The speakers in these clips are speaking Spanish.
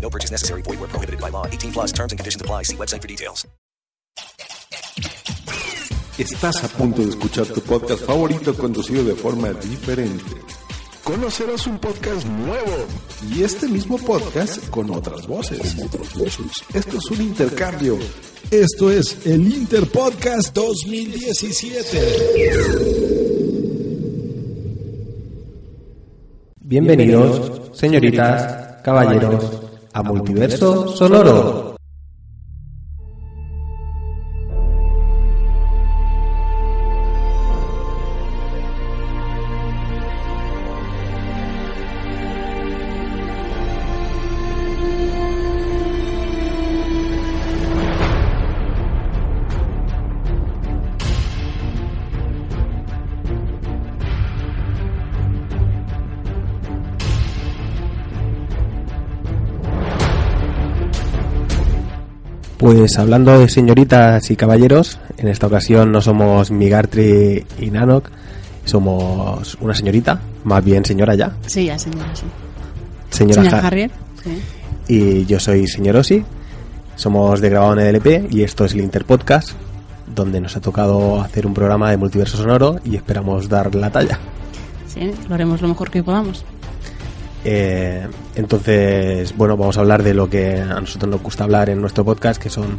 No purchase necessary. Void where prohibited by law. 18 plus terms and conditions apply. See website for details. Estás a punto de escuchar tu podcast favorito conducido de forma diferente. Conocerás un podcast nuevo y este mismo podcast con otras voces. Esto es un intercambio. Esto es el Interpodcast 2017. Bienvenidos, señoritas, caballeros, a Multiverso Sonoro. Pues hablando de señoritas y caballeros, en esta ocasión no somos Migartri y Nanok, somos una señorita, más bien señora ya. Sí, ya, señora, sí. Señora, Señora Harriet. Sí. Y yo soy señor Osi, somos de Grabado en EDLP y esto es el Interpodcast, donde nos ha tocado hacer un programa de multiverso sonoro y esperamos dar la talla. sí, lo haremos lo mejor que podamos. Eh, entonces, bueno, vamos a hablar de lo que a nosotros nos gusta hablar en nuestro podcast, que son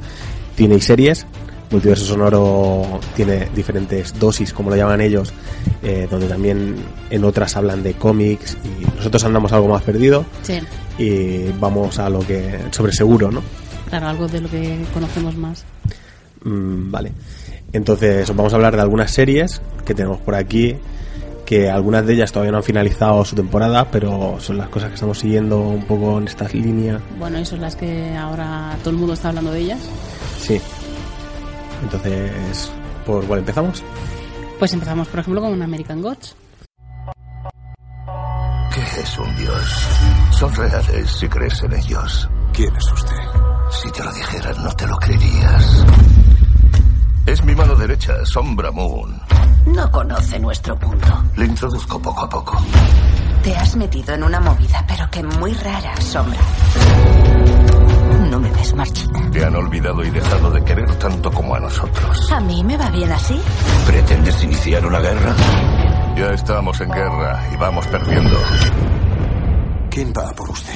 cine y series. Multiverso Sonoro tiene diferentes dosis, como lo llaman ellos, eh, donde también en otras hablan de cómics y nosotros andamos algo más perdido Sí, y vamos a lo que sobre seguro, ¿no? claro, algo de lo que conocemos más. Mm, vale. Entonces, os vamos a hablar de algunas series que tenemos por aquí, que algunas de ellas todavía no han finalizado su temporada, pero son las cosas que estamos siguiendo un poco en esta línea. Bueno, y son las que ahora todo el mundo está hablando de ellas. Sí. Entonces, ¿por cuál empezamos? Pues empezamos, por ejemplo, con American Gods. ¿Qué es un dios? Son reales si crees en ellos. ¿Quién es usted? Si te lo dijera, no te lo creerías. Es mi mano derecha, Sombra Moon. No conoce nuestro mundo. Le introduzco poco a poco. Te has metido en una movida, pero que muy rara, Sombra. No me ves marchita. Te han olvidado y dejado de querer tanto como a nosotros. A mí me va bien así. ¿Pretendes iniciar una guerra? Ya estamos en guerra y vamos perdiendo. ¿Quién va por usted?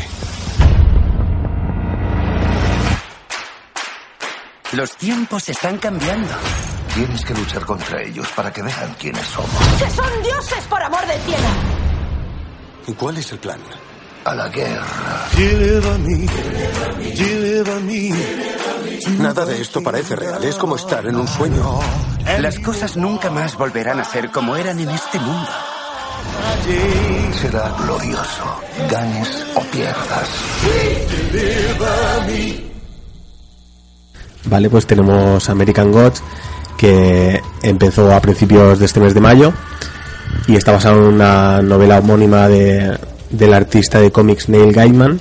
Los tiempos están cambiando. Tienes que luchar contra ellos para que vean quiénes somos. ¡Que son dioses, por amor del cielo! ¿Y cuál es el plan? A la guerra. Nada de esto parece real. Es como estar en un sueño. Las cosas nunca más volverán a ser como eran en este mundo. Será glorioso. Ganes o pierdas. Vale, pues tenemos American Gods, que empezó a principios de este mes de mayo y está basado en una novela homónima de, del artista de cómics Neil Gaiman,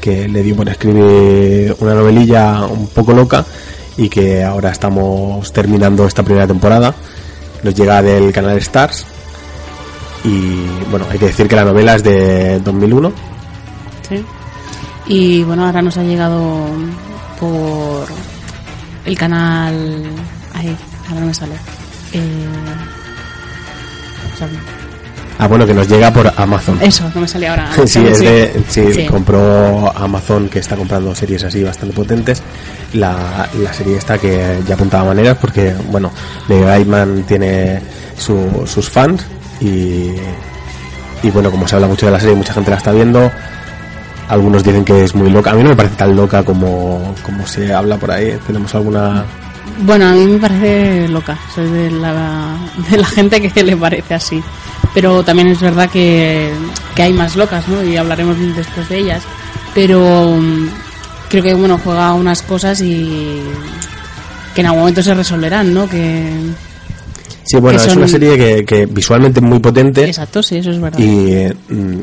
que le dio por escribir una novelilla un poco loca y que ahora estamos terminando esta primera temporada. Nos llega del canal Stars y bueno, hay que decir que la novela es de 2001. Sí. Y bueno, ahora nos ha llegado por el canal. Ay, ahora no me sale. Eh, Ah, bueno, que nos llega por Amazon. Eso, no me salía ahora. sí, es de, sí, compró Amazon que está comprando series así bastante potentes. La, la serie esta que ya apuntaba maneras porque, bueno, de Gaiman tiene sus fans y, y bueno, como se habla mucho de la serie, mucha gente la está viendo. Algunos dicen que es muy loca. A mí no me parece tan loca como, como se habla por ahí. ¿Tenemos alguna bueno, a mí me parece loca. Soy de la, de la gente que le parece así. Pero también es verdad que, que hay más locas, ¿no? Y hablaremos después de ellas. Pero mm, creo que, bueno, juega unas cosas y que en algún momento se resolverán, ¿no? Que, Sí, bueno, es una serie que, que, visualmente es muy potente. Exacto, sí, eso es verdad. Y mm,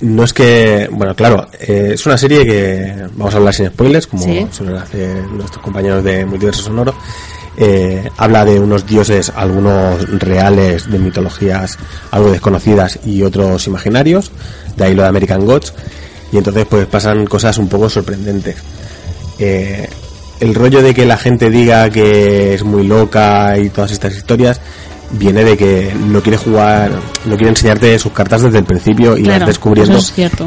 no es que, bueno, claro, eh, es una serie que vamos a hablar sin spoilers, como suelen hacer nuestros compañeros de Multiverso Sonoro. Eh, habla de unos dioses, algunos reales de mitologías algo desconocidas y otros imaginarios, de ahí lo de American Gods, y entonces pues pasan cosas un poco sorprendentes. Eh, el rollo de que la gente diga que es muy loca y todas estas historias viene de que no quiere jugar, no quiere enseñarte sus cartas desde el principio y vas descubriendo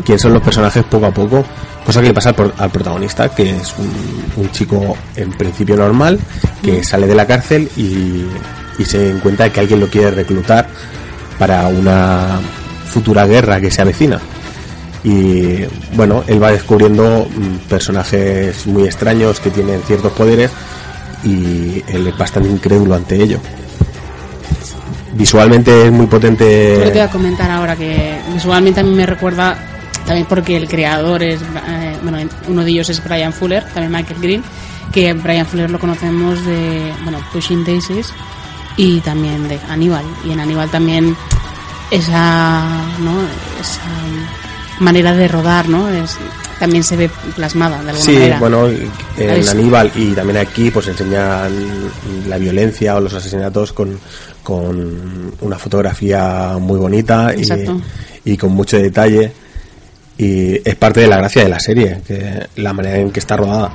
quién son los personajes poco a poco, cosa que le pasa al, protagonista, que es un, chico en principio normal, que mm. sale de la cárcel y, y se encuentra que alguien lo quiere reclutar para una futura guerra que se avecina. Y bueno, él va descubriendo mm, personajes muy extraños que tienen ciertos poderes y él es bastante incrédulo ante ello visualmente es muy potente. Yo te voy a comentar ahora que visualmente a mí me recuerda, también porque el creador es, eh, bueno, uno de ellos es Brian Fuller, también Michael Green, que Brian Fuller lo conocemos de, bueno, Pushing Daisies y también de Aníbal. Y en Aníbal también esa, ¿no? Esa manera de rodar, ¿no? Es, también se ve plasmada de alguna manera. Sí, bueno, en Aníbal y también aquí pues enseñan la violencia o los asesinatos con, con una fotografía muy bonita y, y, con mucho detalle y es parte de la gracia de la serie, que la manera en que está rodada.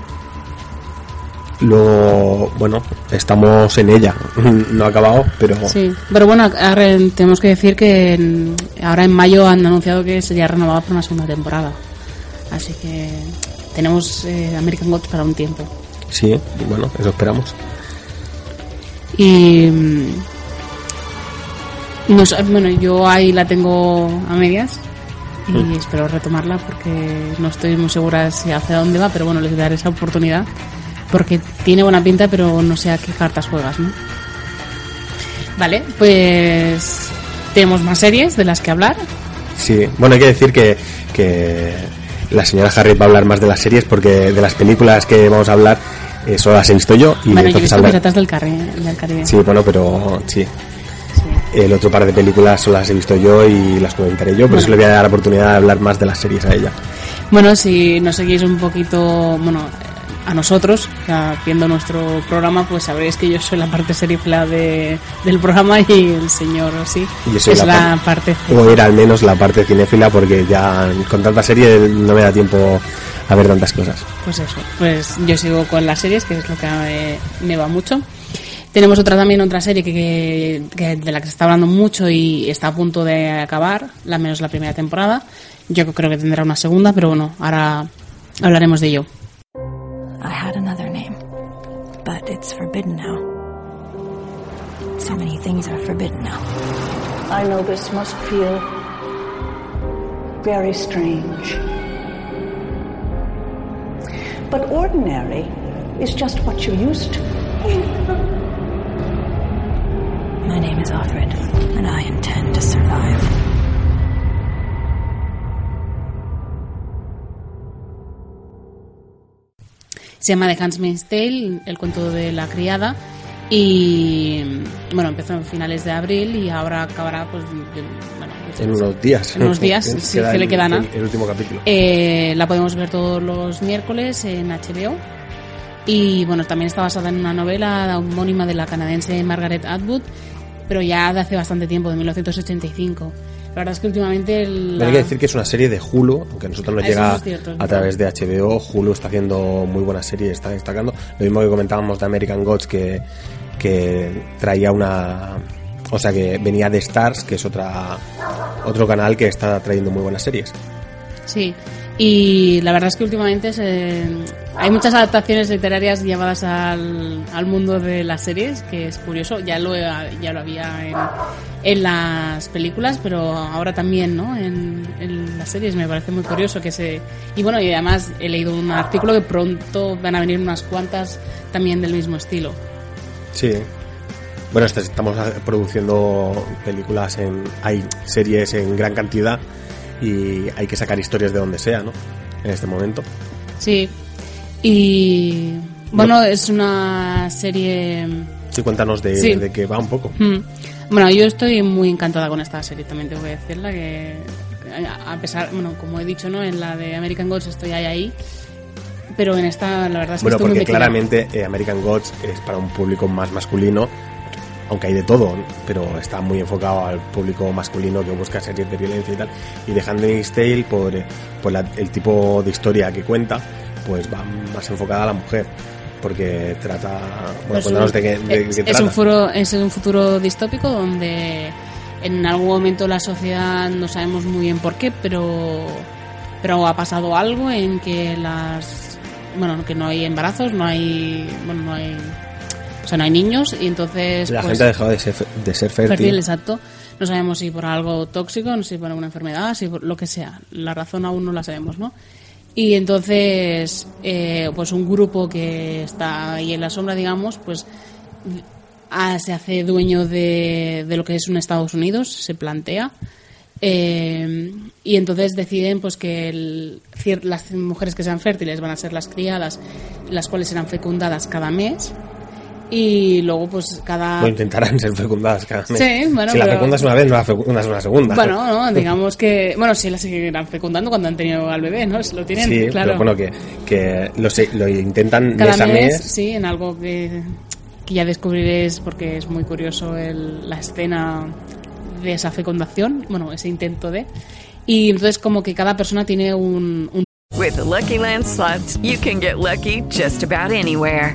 Luego, bueno, estamos en ella, no ha acabado, pero... Sí, pero bueno, ahora tenemos que decir que ahora en mayo han anunciado que sería renovada por una segunda temporada. Así que tenemos eh, American Gods para un tiempo. Sí, bueno, eso esperamos. Y no, bueno, yo ahí la tengo a medias y mm. espero retomarla porque no estoy muy segura si hacia dónde va, pero bueno, les daré esa oportunidad porque tiene buena pinta, pero no sé a qué cartas juegas, ¿no? Vale, pues tenemos más series de las que hablar. Sí, bueno, hay que decir que, que la señora Harry va a hablar más de las series porque de las películas que vamos a hablar eh, solo las he visto yo. Y bueno, yo he visto hablar... del, del Caribe. Sí, bueno, pero sí, el otro par de películas las he visto yo y las comentaré yo, por eso le voy a dar la oportunidad de hablar más de las series a ella. Bueno, si nos seguís un poquito, bueno, a nosotros, viendo nuestro programa, pues sabréis que yo soy la parte serifla de, del programa y el señor sí es la, parte... O era al menos la parte cinéfila porque ya con tanta serie no me da tiempo a ver tantas cosas. Pues eso, pues yo sigo con las series, que es lo que me va mucho. Tenemos otra también, otra serie que, que, de la que se está hablando mucho y está a punto de acabar, la menos la primera temporada. Yo creo que tendrá una segunda, pero bueno, ahora hablaremos de ello. I had another name, but it's forbidden now. So many things are forbidden now. I know this must feel very strange. But ordinary is just what you're used to. My name is Offred, and I intend to survive. Se llama The Handmaid's Tale, el cuento de la criada. Y bueno, empezó en finales de abril y ahora acabará pues, bueno, en unos días. En unos días, sí, que le queda El, último capítulo. Eh, la podemos ver todos los miércoles en HBO. Y bueno, también está basada en una novela homónima de la canadiense Margaret Atwood pero ya de hace bastante tiempo, de 1985. La verdad es que últimamente... La... Hay que decir que es una serie de Hulu, aunque a nosotros nos llega a través de HBO. Hulu está haciendo muy buenas series, está destacando. Lo mismo que comentábamos de American Gods, que, que traía una, O sea que venía de Stars, que es otra otro canal que está trayendo muy buenas series. Sí, y la verdad es que últimamente se, hay muchas adaptaciones literarias llevadas al, al, mundo de las series, que es curioso. Ya lo, ya lo había en, en las películas, pero ahora también ¿no? En, en, las series. Me parece muy curioso que se... Y bueno, y además he leído un artículo que pronto van a venir unas cuantas también del mismo estilo. Sí. Bueno, estamos produciendo películas en... Hay series en gran cantidad y hay que sacar historias de donde sea, ¿no? En este momento. Sí. Y bueno, es una serie... Sí, cuéntanos de, sí. de qué va un poco. Mm. Bueno, yo estoy muy encantada con esta serie, también tengo que decirla, que a pesar, bueno, como he dicho, ¿no? En la de American Gods estoy ahí, ahí pero en esta la verdad es que bueno, estoy porque muy claramente eh, American Gods es para un público más masculino aunque hay de todo, pero está muy enfocado al público masculino que busca series de violencia y tal. Y The Handmaid's Tale, por, por la, el tipo de historia que cuenta, pues va más enfocada a la mujer. Porque trata. Bueno, cuéntanos de qué, de, es, qué es trata. Un futuro, es un futuro distópico donde en algún momento la sociedad no sabemos muy bien por qué, pero, pero ha pasado algo en que las. Bueno, que no hay embarazos, no hay. Bueno, no hay o sea, no hay niños y entonces... La pues, gente ha dejado de ser, de ser fértil. fértil. exacto. No sabemos si por algo tóxico, no sé si por alguna enfermedad, si por lo que sea. La razón aún no la sabemos, ¿no? Y entonces, eh, pues un grupo que está ahí en la sombra, digamos, pues ah, se hace dueño de, de, lo que es un Estados Unidos, se plantea. Eh, y entonces deciden pues que el, las mujeres que sean fértiles van a ser las criadas, las cuales serán fecundadas cada mes y luego pues cada Lo intentarán ser fecundadas cada mes. Sí, bueno, si la pero- fecundas una vez, no la fecundas una segunda. bueno no digamos que bueno sí la seguirán fecundando cuando han tenido al bebé no Si lo tienen sí, claro pero bueno, que, que lo, se- lo intentan cada mes a mes. sí en algo que, que ya descubriréis porque es muy curioso el, la escena de esa fecundación bueno ese intento de y entonces como que cada persona tiene un, un With the Lucky Land slots, you can get lucky just about anywhere.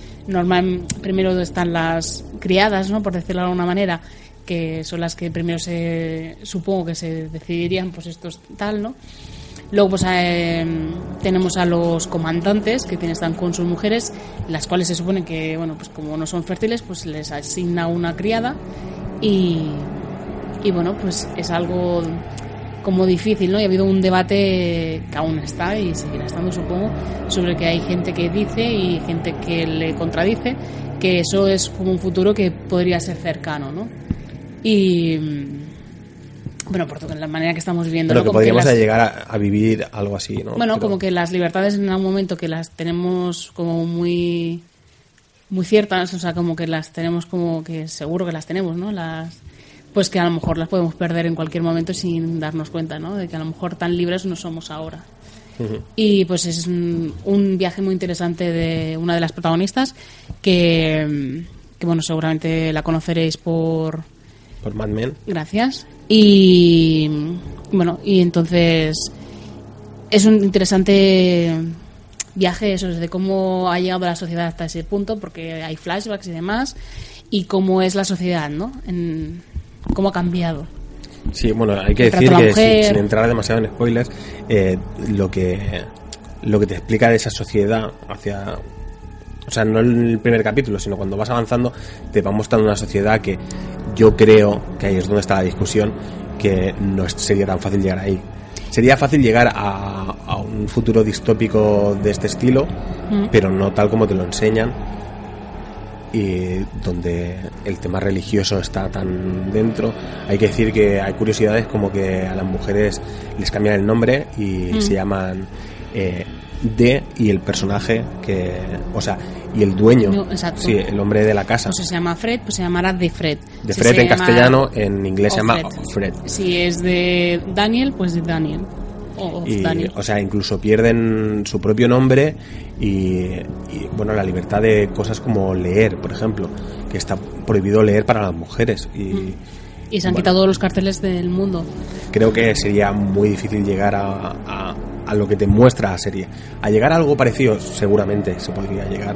Normal, primero están las criadas, ¿no? Por decirlo de alguna manera, que son las que primero se, supongo que se decidirían, pues esto es tal, ¿no? Luego pues eh, tenemos a los comandantes que están con sus mujeres, las cuales se supone que, bueno, pues como no son fértiles, pues les asigna una criada y, y bueno, pues es algo como difícil, ¿no? Y ha habido un debate que aún está y seguirá estando, supongo, sobre que hay gente que dice y gente que le contradice que eso es como un futuro que podría ser cercano, ¿no? Y mm, bueno, por la manera que estamos viviendo, Pero ¿no? que Como podríamos las- llegar a, a vivir algo así, ¿no? bueno, Pero- como que las libertades en algún momento que las tenemos como muy muy ciertas, o sea, como que las tenemos como que seguro que las tenemos, ¿no? Las pues que a lo mejor las podemos perder en cualquier momento sin darnos cuenta, ¿no? De que a lo mejor tan libres no somos ahora. Y pues es un, un viaje muy interesante de una de las protagonistas que, que bueno, seguramente la conoceréis por Por Mad Men. Gracias. Y bueno, y entonces es un interesante viaje eso, de cómo ha llegado la sociedad hasta ese punto, porque hay flashbacks y demás, y cómo es la sociedad, ¿no? En, cómo ha cambiado. Sí, bueno, hay que decir que sin, sin entrar demasiado en spoilers, eh, lo que lo que te explica de esa sociedad hacia o sea, no en el primer capítulo, sino cuando vas avanzando, te va mostrando una sociedad que yo creo que ahí es donde está la discusión, que no sería tan fácil llegar ahí. Sería fácil llegar a, a un futuro distópico de este estilo, Mm. pero no tal como te lo enseñan y donde el tema religioso está tan dentro. Hay que decir que hay curiosidades como que a las mujeres les cambian el nombre y Mm. se llaman eh, de y el personaje que, o sea, y el dueño, No, sí, el hombre de la casa. Pues si se llama Fred, pues se llamará de Fred. De Fred en castellano, en inglés se llama Fred. Si es de Daniel, pues de Daniel. O of Y, Daniel. o sea, incluso pierden su propio nombre y, y, bueno, la libertad de cosas como leer, por ejemplo, que está prohibido leer para las mujeres. Y Y se han bueno. quitado los carteles del mundo. creo que sería muy difícil llegar a, a- a lo que te muestra la serie. A llegar a algo parecido, seguramente se podría llegar.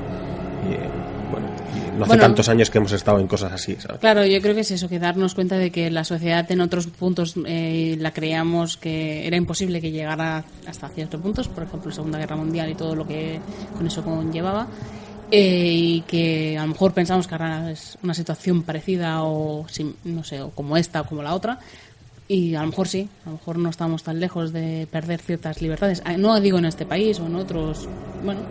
No hace Bueno. tantos años que hemos estado en cosas así, ¿sabes? Claro, yo creo que es eso, que darnos cuenta de que la sociedad en otros puntos eh, la creíamos que era imposible que llegara hasta ciertos puntos, por ejemplo, la Segunda Guerra Mundial y todo lo que con eso conllevaba, eh, y que a lo mejor pensamos que ahora es una situación parecida o, no sé, o como esta o como la otra, y a lo mejor sí, a lo mejor no estamos tan lejos de perder ciertas libertades. Ah, No digo en este país o en otros, bueno,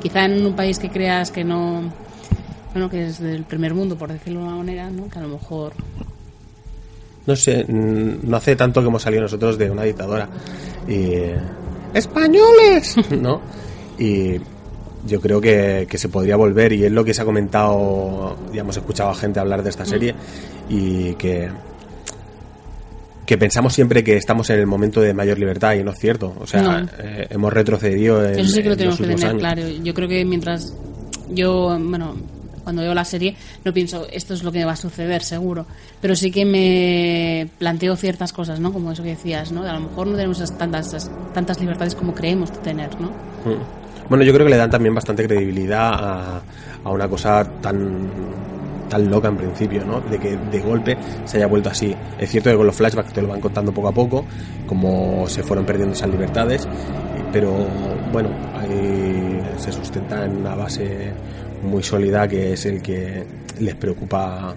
quizá en un país que creas que no, bueno, que es del primer mundo, por decirlo de una manera, ¿no? Que a lo mejor No sé, mm, no hace tanto que hemos salido nosotros de una dictadura. Y, ¡Españoles! ¿No? Y yo creo que, que se podría volver y es lo que se ha comentado, ya hemos escuchado a gente hablar de esta serie y que que pensamos siempre que estamos en el momento de mayor libertad y no es cierto. O sea, No. eh, hemos retrocedido en, eso sí que lo en tenemos que tener años. claro. Yo creo que mientras yo, bueno, cuando veo la serie no pienso esto es lo que va a suceder seguro, pero sí que me planteo ciertas cosas, ¿no? Como eso que decías, ¿no? A lo mejor no tenemos tantas tantas libertades como creemos tener, ¿no? Mm. Bueno, yo creo que le dan también bastante credibilidad a, a una cosa tan tan loca en principio, ¿no? De que de golpe se haya vuelto así. Es cierto que con los flashbacks te lo van contando poco a poco, como se fueron perdiendo esas libertades, pero bueno, ahí se sustenta en una base muy sólida que es el que les preocupa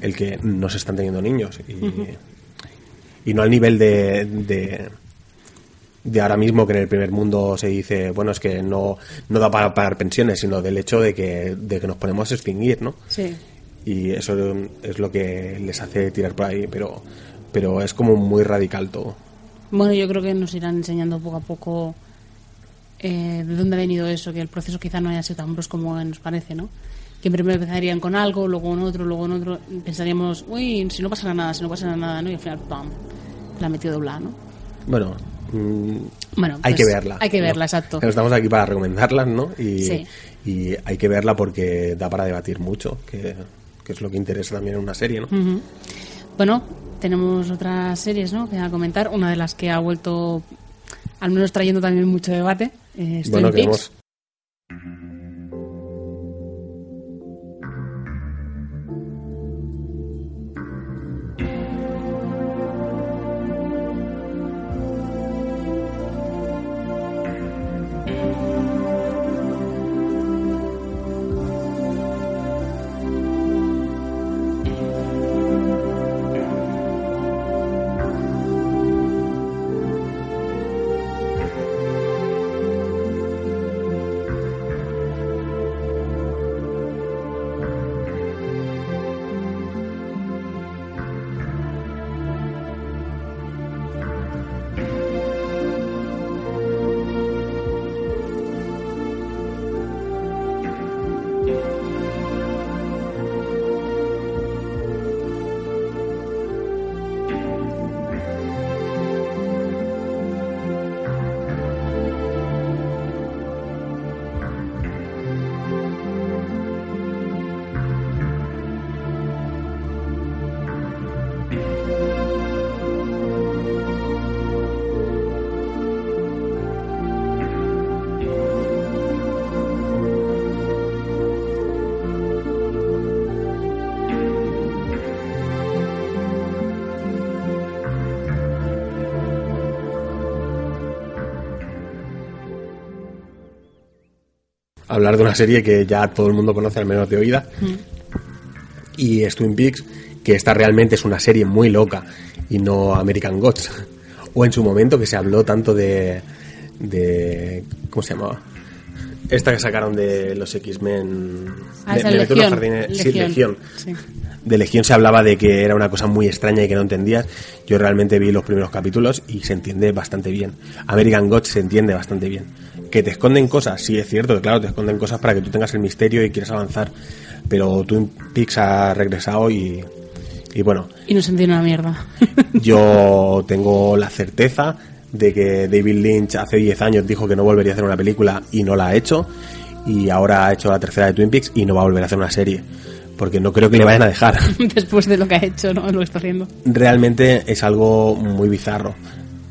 el que no se están teniendo niños y, y no al nivel de, de de ahora mismo que en el primer mundo se dice, bueno, es que no, no da para pagar pensiones, sino del hecho de que, de que nos podemos extinguir, ¿no? Sí. Y eso es lo que les hace tirar por ahí, pero, pero es como muy radical todo. Bueno, yo creo que nos irán enseñando poco a poco eh, de dónde ha venido eso, que el proceso quizá no haya sido tan brusco como nos parece, ¿no? Que primero empezarían con algo, luego en otro, luego en otro. Pensaríamos, uy, si no pasará nada, si no pasará nada, ¿no? Y al final, ¡pam! La ha metido doblada, ¿no? Bueno, mm, Bueno, hay pues, que verla. hay que ¿no? verla, exacto. Pero Estamos aquí para recomendarlas, ¿no? Y, Sí. y hay que verla porque da para debatir mucho, que, que es lo que interesa también en una serie, ¿no? Bueno, tenemos otras series, ¿no? Que a comentar. Una de las que ha vuelto, al menos trayendo también mucho debate. Eh, Bueno, Twin Peaks. Hablar de una serie que ya todo el mundo conoce al menos de oída y es Twin Peaks que esta realmente es una serie muy loca y no American Gods o en su momento que se habló tanto de de ¿cómo se llamaba? Esta que sacaron de los X-Men. Ah, en los Legión. jardines- Sí, Legión. Legión. Sí. De Legión se hablaba de que era una cosa muy extraña y que no entendías. Yo realmente vi los primeros capítulos y se entiende bastante bien. American Gods se entiende bastante bien. Que te esconden cosas, sí es cierto, que claro, te esconden cosas para que tú tengas el misterio y quieras avanzar. Pero Twin Peaks ha regresado y, y bueno, Y no se entiende una mierda. yo tengo la certeza de que David Lynch hace 10 años dijo que no volvería a hacer una película y no la ha hecho. Y ahora ha hecho la tercera de Twin Peaks y no va a volver a hacer una serie. Porque no creo que le vayan a dejar. Después de lo que ha hecho, ¿no? Lo que está haciendo. Realmente es algo muy bizarro.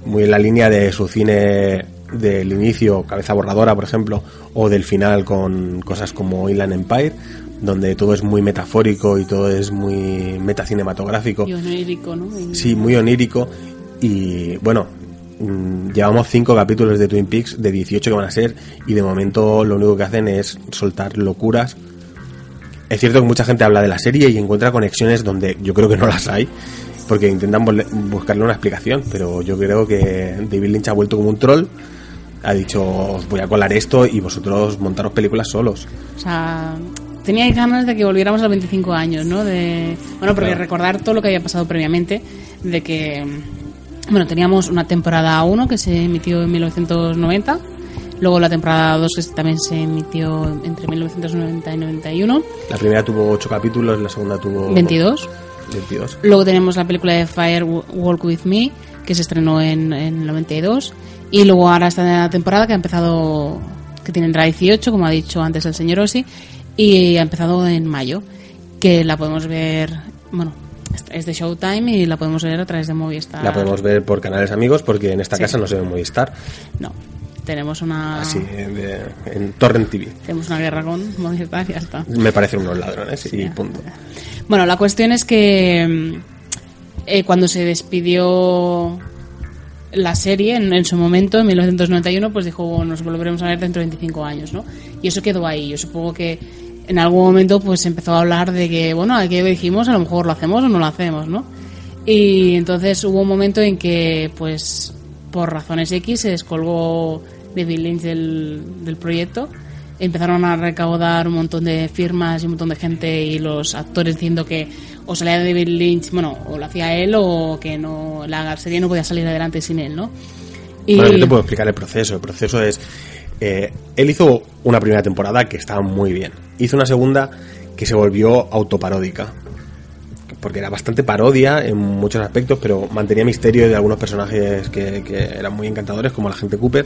Muy en la línea de su cine del inicio, Cabeza Borradora, por ejemplo, o del final con cosas como Inland Empire, donde todo es muy metafórico y todo es muy metacinematográfico. Y onírico, ¿no? Y- Sí, muy onírico. Y bueno, mm, llevamos cinco capítulos de Twin Peaks, de 18 que van a ser, y de momento lo único que hacen es soltar locuras. Es cierto que mucha gente habla de la serie y encuentra conexiones donde yo creo que no las hay, porque intentan buscarle una explicación, pero yo creo que David Lynch ha vuelto como un troll, ha dicho, os voy a colar esto y vosotros montaros películas solos. O sea, tenía ganas de que volviéramos a los 25 años, ¿no? De, bueno, porque Claro. recordar todo lo que había pasado previamente, de que, bueno, teníamos una temporada 1 que se emitió en 1990, luego la temporada 2 que también se emitió entre 1990 y 91, La primera tuvo ocho capítulos, la segunda tuvo 22. 22. Luego tenemos la película de Fire Walk With Me, que se estrenó en, en el 92. Y luego ahora esta temporada que ha empezado, que tendrá 18, como ha dicho antes el señor Ossi, y ha empezado en mayo, que la podemos ver, bueno, es de Showtime y la podemos ver a través de Movistar. La podemos ver por canales amigos porque en esta Sí. casa no se ve Movistar. No, tenemos una, Así, de- en Torrent TV. tenemos una guerra con Movistar y ya está. Me parecen unos ladrones y punto. Bueno, la cuestión es que mm, eh, cuando se despidió la serie en, en su momento, en 1991, pues dijo, "Bueno, nos volveremos a ver dentro de 25 años, ¿no? Y eso quedó ahí. Yo supongo que en algún momento pues empezó a hablar de que, bueno, aquí dijimos, a lo mejor lo hacemos o no lo hacemos, ¿no? Y entonces hubo un momento en que, pues, por razones X, se descolgó David Lynch del, proyecto. Empezaron a recaudar un montón de firmas y un montón de gente y los actores diciendo que o salía David Lynch, bueno, o lo hacía él o que no la serie no podía salir adelante sin él, ¿no? Y Bueno, yo te puedo explicar el proceso. El proceso es. eh, él hizo una primera temporada que estaba muy bien. Hizo una segunda que se volvió autoparódica. Porque era bastante parodia en muchos aspectos, pero mantenía misterio de algunos personajes que, eran muy encantadores, como la gente Cooper.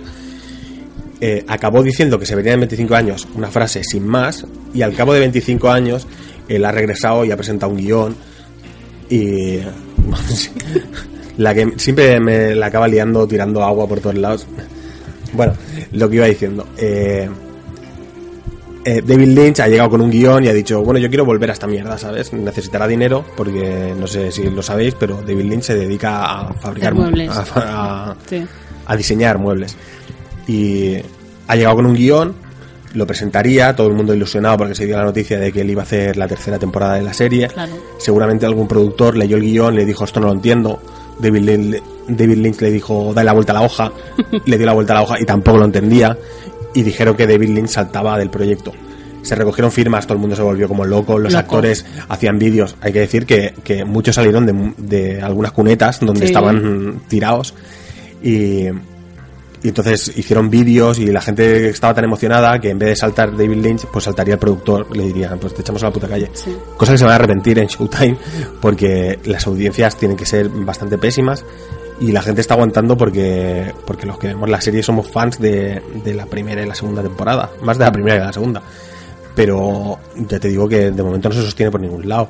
Eh, acabó diciendo que se venía en 25 años una frase sin más, y al cabo de 25 años él ha regresado y ha presentado un guion. Y. la que siempre me la acaba liando tirando agua por todos lados. Bueno, lo que iba diciendo. Eh, eh, David Lynch ha llegado con un guion y ha dicho, bueno, yo quiero volver a esta mierda, ¿sabes? Necesitará dinero porque no sé si lo sabéis, pero David Lynch se dedica a fabricar muebles. a, a- Sí. a diseñar muebles. Y ha llegado con un guion, lo presentaría, todo el mundo ilusionado porque se dio la noticia de que él iba a hacer la tercera temporada de la serie. Claro. Seguramente algún productor leyó el guion, le dijo esto no lo entiendo. David Lynch, David Lynch le dijo dale la vuelta a la hoja, le dio la vuelta a la hoja y tampoco lo entendía. Y dijeron que David Lynch saltaba del proyecto. Se recogieron firmas, todo el mundo se volvió como loco, los Loco. actores hacían vídeos. Hay que decir que, que muchos salieron de, de algunas cunetas donde Sí. estaban tirados. Y, y entonces hicieron vídeos y la gente estaba tan emocionada que en vez de saltar David Lynch, pues saltaría el productor, le diría, pues te echamos a la puta calle. Cosa que se van a arrepentir en Showtime porque las audiencias tienen que ser bastante pésimas y la gente está aguantando porque porque los que vemos la serie somos fans de, de la primera y la segunda temporada, más de la primera y de la segunda. Pero ya te digo que de momento no se sostiene por ningún lado.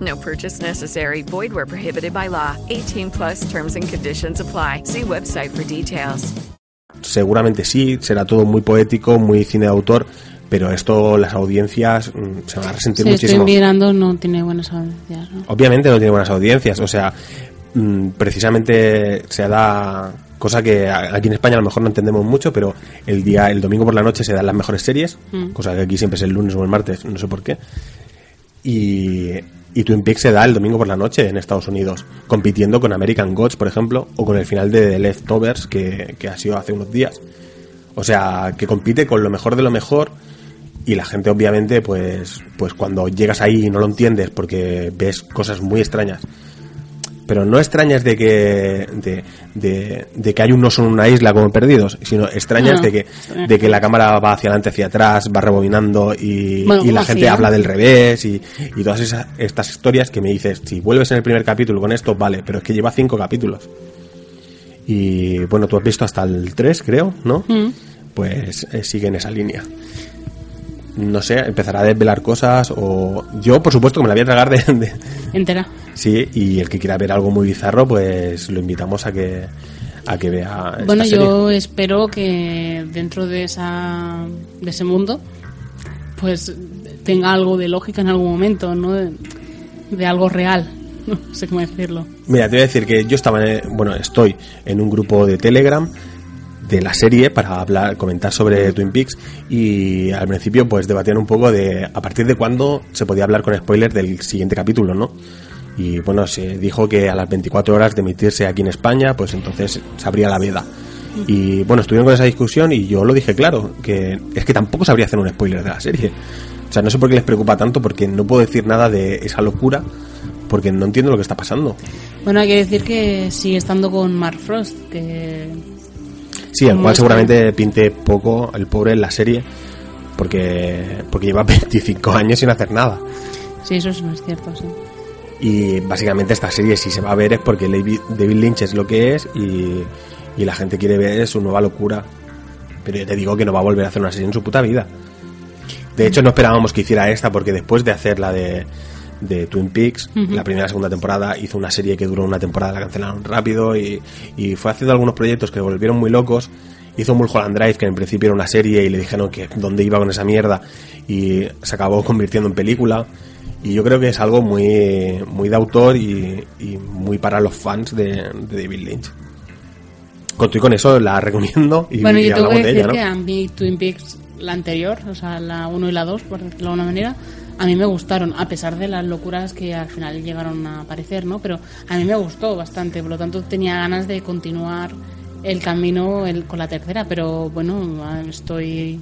No purchase necessary. Void where prohibited by law. 18 plus terms and conditions apply. See website for details. Seguramente sí, será todo muy poético, muy cine de autor, pero esto las audiencias mm, se van a resentir Sí, muchísimo. estoy mirando, no tiene buenas audiencias. ¿no? Obviamente no tiene buenas audiencias, o sea, mm, precisamente se da cosa que aquí en España a lo mejor no entendemos mucho, pero el día, el domingo por la noche se dan las mejores series, Mm. cosa que aquí siempre es el lunes o el martes, no sé por qué. Y, y Twin Peaks se da el domingo por la noche en Estados Unidos, compitiendo con American Gods, por ejemplo, o con el final de The Leftovers, que, que ha sido hace unos días. O sea, que compite con lo mejor de lo mejor y la gente obviamente pues pues cuando llegas ahí y no lo entiendes porque ves cosas muy extrañas pero no extrañas de que de, de, de que hay un oso en una isla como perdidos sino extrañas No, de que de que la cámara va hacia adelante hacia atrás va rebobinando y, Bueno, y la ¿cómo gente hacía? habla del revés y, y todas esas, estas historias que me dices si vuelves en el primer capítulo con esto vale pero es que lleva cinco capítulos y bueno tú has visto hasta el 3 creo ¿no? Mm. pues eh, sigue en esa línea. No sé, empezará a desvelar cosas o yo por supuesto que me la voy a tragar de, de- Entera. sí y el que quiera ver algo muy bizarro pues lo invitamos a que a que vea esta Bueno, serie. yo espero que dentro de esa de ese mundo pues tenga algo de lógica en algún momento, ¿no? De, de algo real, no sé cómo decirlo. Mira, te voy a decir que yo estaba, en- bueno, estoy en un grupo de Telegram de la serie para hablar, comentar sobre Twin Peaks y al principio pues debatían un poco de a partir de cuándo se podía hablar con spoilers del siguiente capítulo, ¿no? Y bueno, se dijo que a las 24 horas de emitirse aquí en España, pues entonces se abría la veda. Y bueno, estuvieron con esa discusión y yo lo dije claro, que es que tampoco sabría hacer un spoiler de la serie. O sea, no sé por qué les preocupa tanto, porque no puedo decir nada de esa locura, porque no entiendo lo que está pasando. Bueno, hay que decir que sigue estando con Mark Frost, que Sí, el Como cual seguramente pinte poco el pobre en la serie, porque, porque lleva 25 años sin hacer nada. sí, eso no es cierto, sí. Y básicamente esta serie si se va a ver es porque David David Lynch es lo que es y, y la gente quiere ver su nueva locura. Pero yo te digo que no va a volver a hacer una serie en su puta vida. De hecho no esperábamos que hiciera esta porque después de hacer la de, de Twin Peaks, la primera y segunda temporada, hizo una serie que duró una temporada, la cancelaron rápido y, y fue haciendo algunos proyectos que volvieron muy locos. Hizo Mulholland Drive, que en principio era una serie y le dijeron que dónde iba con esa mierda y se acabó convirtiendo en película. Y yo creo que es algo muy, muy de autor y, y muy para los fans de, de David Lynch. Con todo y con eso la recomiendo y, bueno, y yo tengo que hablamos de decir ella, ¿no? que a mí Twin Peaks, la anterior, o sea, la 1 y la 2, por decirlo de alguna manera, a mí me gustaron, a pesar de las locuras que al final llegaron a aparecer, ¿no? Pero a mí me gustó bastante, por lo tanto tenía ganas de continuar el camino el- con la tercera, pero bueno, estoy,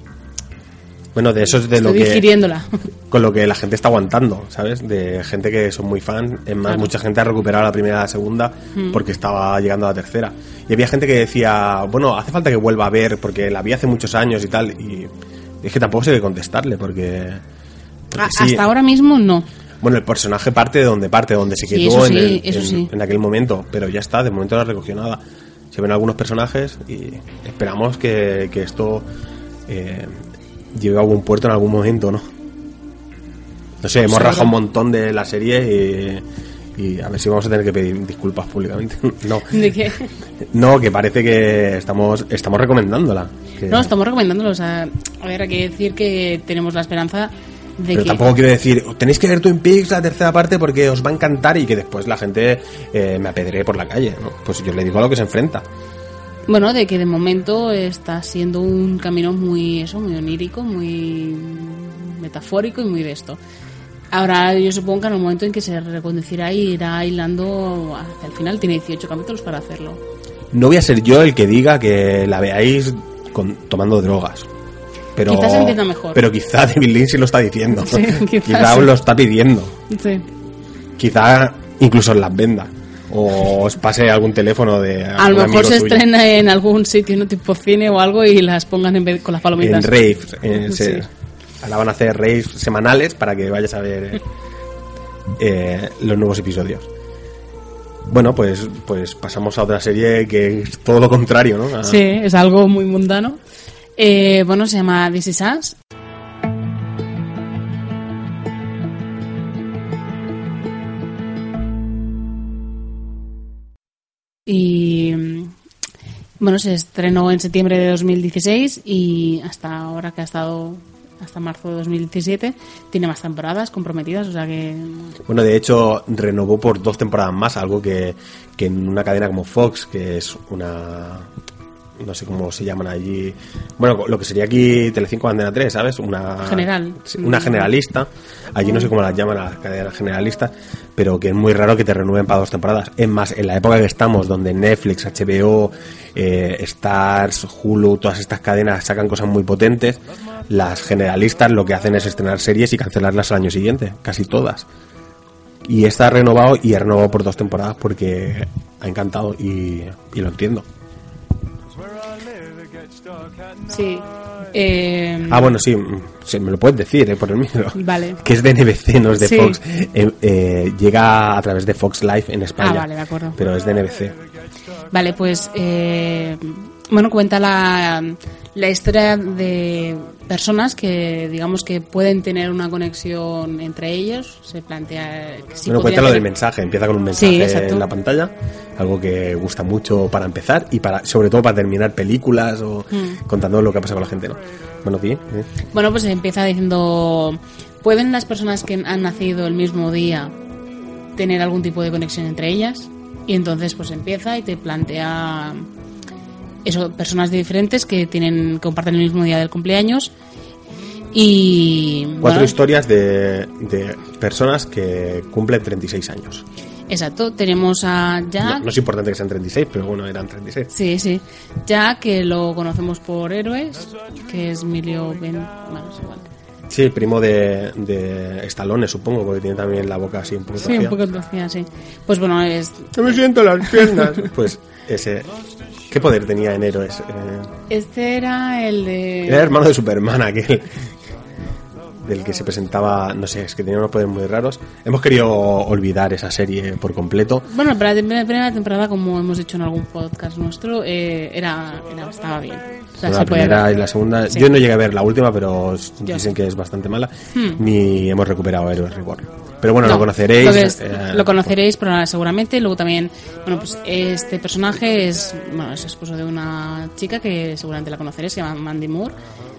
Bueno, de eso es de lo estoy que digiriéndola. con lo que la gente está aguantando, ¿sabes? De gente que son muy fan. Es más, Claro. mucha gente ha recuperado la primera y la segunda Mm. porque estaba llegando a la tercera. Y había gente que decía, bueno, hace falta que vuelva a ver porque la vi hace muchos años y tal. Y es que tampoco sé qué contestarle porque... porque A- sí, Hasta ahora mismo no. Bueno, el personaje parte de donde parte, donde se quedó en, el- aquel momento, pero ya está, de momento no ha recogido nada. Se ven algunos personajes y esperamos que, que esto eh, llegue a algún puerto en algún momento, ¿no? No sé, hemos rajado un montón de la serie y, y a ver si vamos a tener que pedir disculpas públicamente. no, ¿De qué? no, que parece que estamos, estamos recomendándola. que- No, estamos recomendándolo. O sea, a ver, hay que decir que tenemos la esperanza de Pero tampoco quiero decir, tenéis que ver Twin Peaks la tercera parte porque os va a encantar y que después la gente eh, me apedree por la calle, ¿no? Pues yo le digo a lo que se enfrenta. Bueno, de que de momento está siendo un camino muy, eso, muy onírico, muy metafórico y muy de esto. Ahora yo supongo que en el momento en que se reconducirá y irá hilando hacia el final, tiene 18 capítulos para hacerlo. No voy a ser yo el que diga que la veáis con- tomando drogas. Pero, Quizás se entienda mejor. Pero quizá David Lynch sí lo está diciendo. Sí, quizás quizá sí. lo está pidiendo. Sí. Quizá incluso las venda. O os pase algún teléfono de A algún lo mejor se suyo. estrena en algún sitio, ¿no? tipo cine o algo, y las pongan en vez con las en palomitas. en- se- Sí. Ahora van a hacer raves semanales para que vayas a ver eh, los nuevos episodios. Bueno, pues, pues pasamos a otra serie que es todo lo contrario, ¿no? A- Sí, es algo muy mundano. Eh, bueno, se llama This Is. Y bueno, se estrenó en septiembre de 2016 y hasta ahora que ha estado hasta marzo de 2017 tiene más temporadas comprometidas, o sea que Bueno, de hecho, renovó por dos temporadas más, algo que, que en una cadena como Fox, que es una. No sé cómo se llaman allí. Bueno, lo que sería aquí Telecinco Antena 3, ¿sabes? Una. General. Una generalista. Allí no sé cómo las llaman las cadenas generalistas, pero que es muy raro que te renueven para dos temporadas. Es más, en la época que estamos, donde Netflix, HBO, eh, Stars, Hulu, todas estas cadenas sacan cosas muy potentes, las generalistas lo que hacen es estrenar series y cancelarlas al año siguiente, casi todas. Y esta ha renovado y ha renovado por dos temporadas porque ha encantado y, y lo entiendo. Sí. Eh, Ah, bueno, sí, sí, me lo puedes decir eh, por el micro. Vale. Que es de NBC, no es de Sí. Fox. Eh, eh, llega a través de Fox Live en España. Ah, vale, de acuerdo. Pero es de NBC. Vale, pues eh, bueno, cuenta la, la historia de personas que digamos que pueden tener una conexión entre ellos. Se plantea que sí bueno, cuenta lo del mensaje. Empieza con un mensaje en la pantalla. Algo que gusta mucho para empezar y para sobre todo para terminar películas o Mm. contando lo que ha pasado con la gente, ¿no? Bueno. ¿eh? Bueno, pues empieza diciendo, ¿pueden las personas que han nacido el mismo día tener algún tipo de conexión entre ellas? Y entonces pues empieza y te plantea eso, personas diferentes que tienen que comparten el mismo día del cumpleaños y Cuatro bueno, historias de, de personas que cumplen 36 años. exacto, tenemos a Jack, No, no es importante que sean 36, pero bueno, eran 36. sí, sí, Jack que lo conocemos por Héroes, que es Emilio Ben, bueno, es igual. Sí, primo de, de Stallone, supongo, porque tiene también la boca así un poco Sí, un poco torcida, sí. Pues bueno, es No me siento las piernas. pues ese... ¿Qué poder tenía en Héroes? Eh, Este era el de... era hermano de Superman, aquel del que se presentaba, no sé, es que tenía unos poderes muy raros. Hemos querido olvidar esa serie por completo. Bueno, para la primera temporada, como hemos dicho en algún podcast nuestro, eh, era, era- estaba bien. O sea, la se primera y la segunda. Sí. Yo no llegué a ver la última, pero Yo dicen sí. que es bastante mala. Hmm. Ni hemos recuperado Héroes Reborn. Pero bueno, No, lo conoceréis. Lo, es- eh, lo conoceréis pero seguramente. Luego también, bueno, pues este personaje es, bueno, es esposo de una chica que seguramente la conoceréis, se llama Mandy Moore.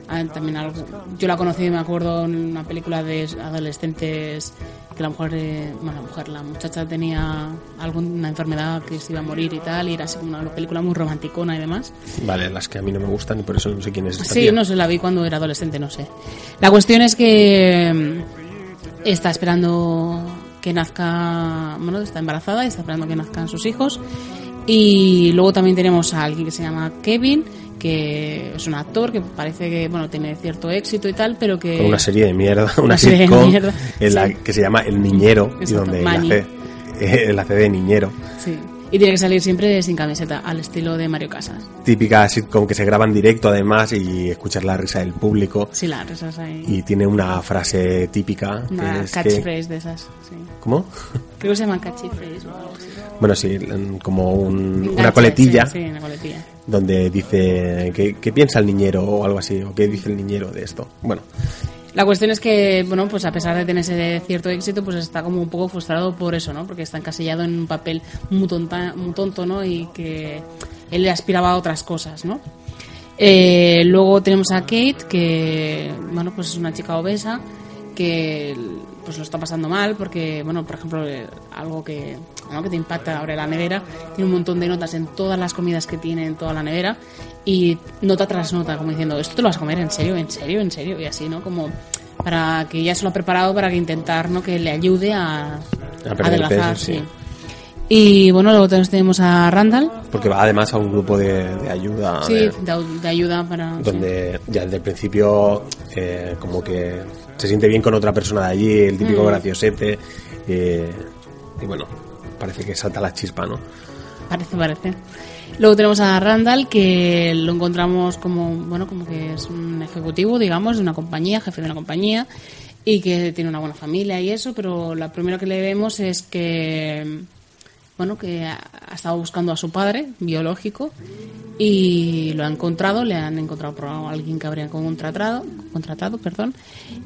Ah, también algo, yo la conocí, me acuerdo, en una película de adolescentes que la mujer, eh, bueno, la mujer, la muchacha tenía alguna enfermedad que se iba a morir y tal, y era así como una película muy romanticona y demás. Vale, las que a mí no me gustan y por eso no sé quién es esta Sí, tía. no sé, la vi cuando era adolescente, no sé. La cuestión es que está esperando que nazca, bueno, está embarazada y está esperando que nazcan sus hijos. Y luego también tenemos a alguien que se llama Kevin, que es un actor que parece que, bueno, tiene cierto éxito y tal, pero que... Con una serie de mierda, una, Una serie de mierda, en la sí. que se llama El Niñero y donde él hace, él hace de niñero. Sí. Y tiene que salir siempre sin camiseta, al estilo de Mario Casas. Típica sitcom que se graba en directo además y escuchar la risa del público. Sí, la risas ahí. Y tiene una frase típica que Una es que... catchphrase de esas, sí. ¿Cómo? Creo que se llama catchphrase o algo así. Bueno, sí, como un- una coletilla Sí, sí, una coletilla. donde dice ¿qué, qué piensa el niñero o algo así, o qué dice el niñero de esto. Bueno, La cuestión es que, bueno, pues a pesar de tener ese cierto éxito, pues está como un poco frustrado por eso, ¿no? Porque está encasillado en un papel muy, tonta, muy tonto, ¿no? Y que él aspiraba a otras cosas, ¿no? Eh, luego tenemos a Kate, que, bueno, pues es una chica obesa, que pues lo está pasando mal porque, bueno, por ejemplo, eh, algo que, ¿no? que te impacta ahora la nevera, tiene un montón de notas en todas las comidas que tiene en toda la nevera y nota tras nota, como diciendo, ¿esto te lo vas a comer en serio, en serio, en serio? Y así, ¿no? Como para que ya se lo ha preparado para que intentar, ¿no? Que le ayude a, perder adelgazar, peso, sí. sí. Y bueno, luego tenemos, a Randall, porque va además a un grupo de, de ayuda. sí, de- ayuda para... sí. donde ya desde el principio eh, como que se siente bien con otra persona de allí, el típico Mm. graciosete, eh, y bueno, parece que salta la chispa, ¿no? Parece, parece. Luego tenemos a Randall, que lo encontramos como, bueno, como que es un ejecutivo, digamos, de una compañía, jefe de una compañía, y que tiene una buena familia y eso, pero lo primero que le vemos es que, bueno, que ha ha estado buscando a su padre biológico y lo ha encontrado, le han encontrado por alguien que habría contratado, contratado, perdón,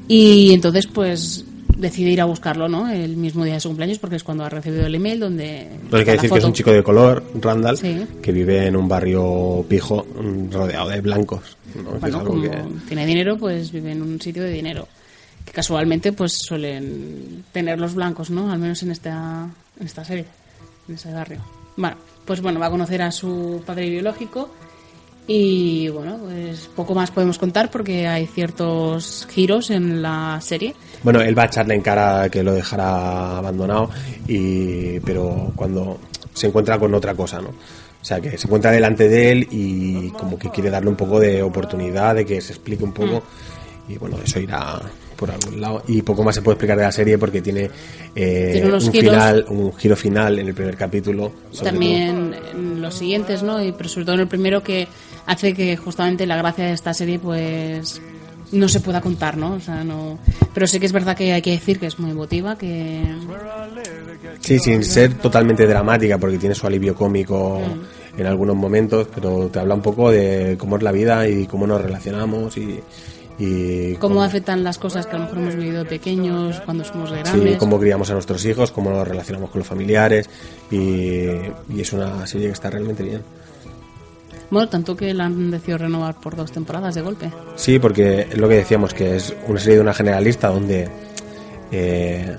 y entonces pues decide ir a buscarlo, ¿no? El mismo día de su cumpleaños porque es cuando ha recibido el email donde No hay que decir que es foto. un chico de color, Randall, Sí. que vive en un barrio pijo rodeado de blancos. ¿no? Es Bueno, algo como que- tiene dinero, pues vive en un sitio de dinero. Que casualmente, pues suelen tener los blancos, ¿no? Al menos en esta, en esta serie, en ese barrio. Bueno, pues bueno, va a conocer a su padre biológico y bueno, pues poco más podemos contar porque hay ciertos giros en la serie. Bueno, él va a echarle en cara que lo dejará abandonado, y, pero cuando se encuentra con otra cosa, ¿no? O sea, que se encuentra delante de él y como que quiere darle un poco de oportunidad, de que se explique un poco. Y bueno, eso irá por algún lado. Y poco más se puede explicar de la serie porque tiene, eh, Tiene un, giros. final, un giro final en el primer capítulo. También en los siguientes, ¿no? Y, pero sobre todo en el primero que hace que justamente la gracia de esta serie, pues no se pueda contar, ¿no? O sea, no. Pero sí que es verdad que hay que decir que es muy emotiva, que Sí, sin ser totalmente dramática, porque tiene su alivio cómico Mm. en algunos momentos, pero te habla un poco de cómo es la vida y cómo nos relacionamos y, y cómo afectan las cosas que a lo mejor hemos vivido pequeños, cuando somos de sí, grandes. cómo criamos a nuestros hijos, cómo nos relacionamos con los familiares y, y es una serie que está realmente bien. Bueno, tanto que la han decidido renovar por dos temporadas de golpe. Sí, porque es lo que decíamos, que es una serie de una generalista donde eh,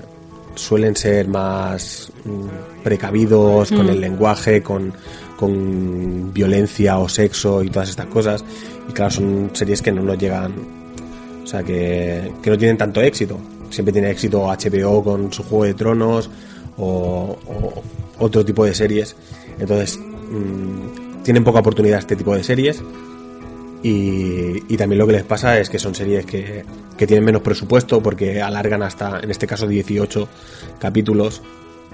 suelen ser más mm, precavidos con Mm. el lenguaje, con, con violencia o sexo y todas estas cosas. Y claro, son series que no nos llegan, o sea, que, que no tienen tanto éxito. Siempre tiene éxito HBO con su Juego de Tronos o, otro tipo de series. Entonces, mm, tienen poca oportunidad este tipo de series. Y, también lo que les pasa es que son series que, que tienen menos presupuesto porque alargan hasta, en este caso, 18 capítulos.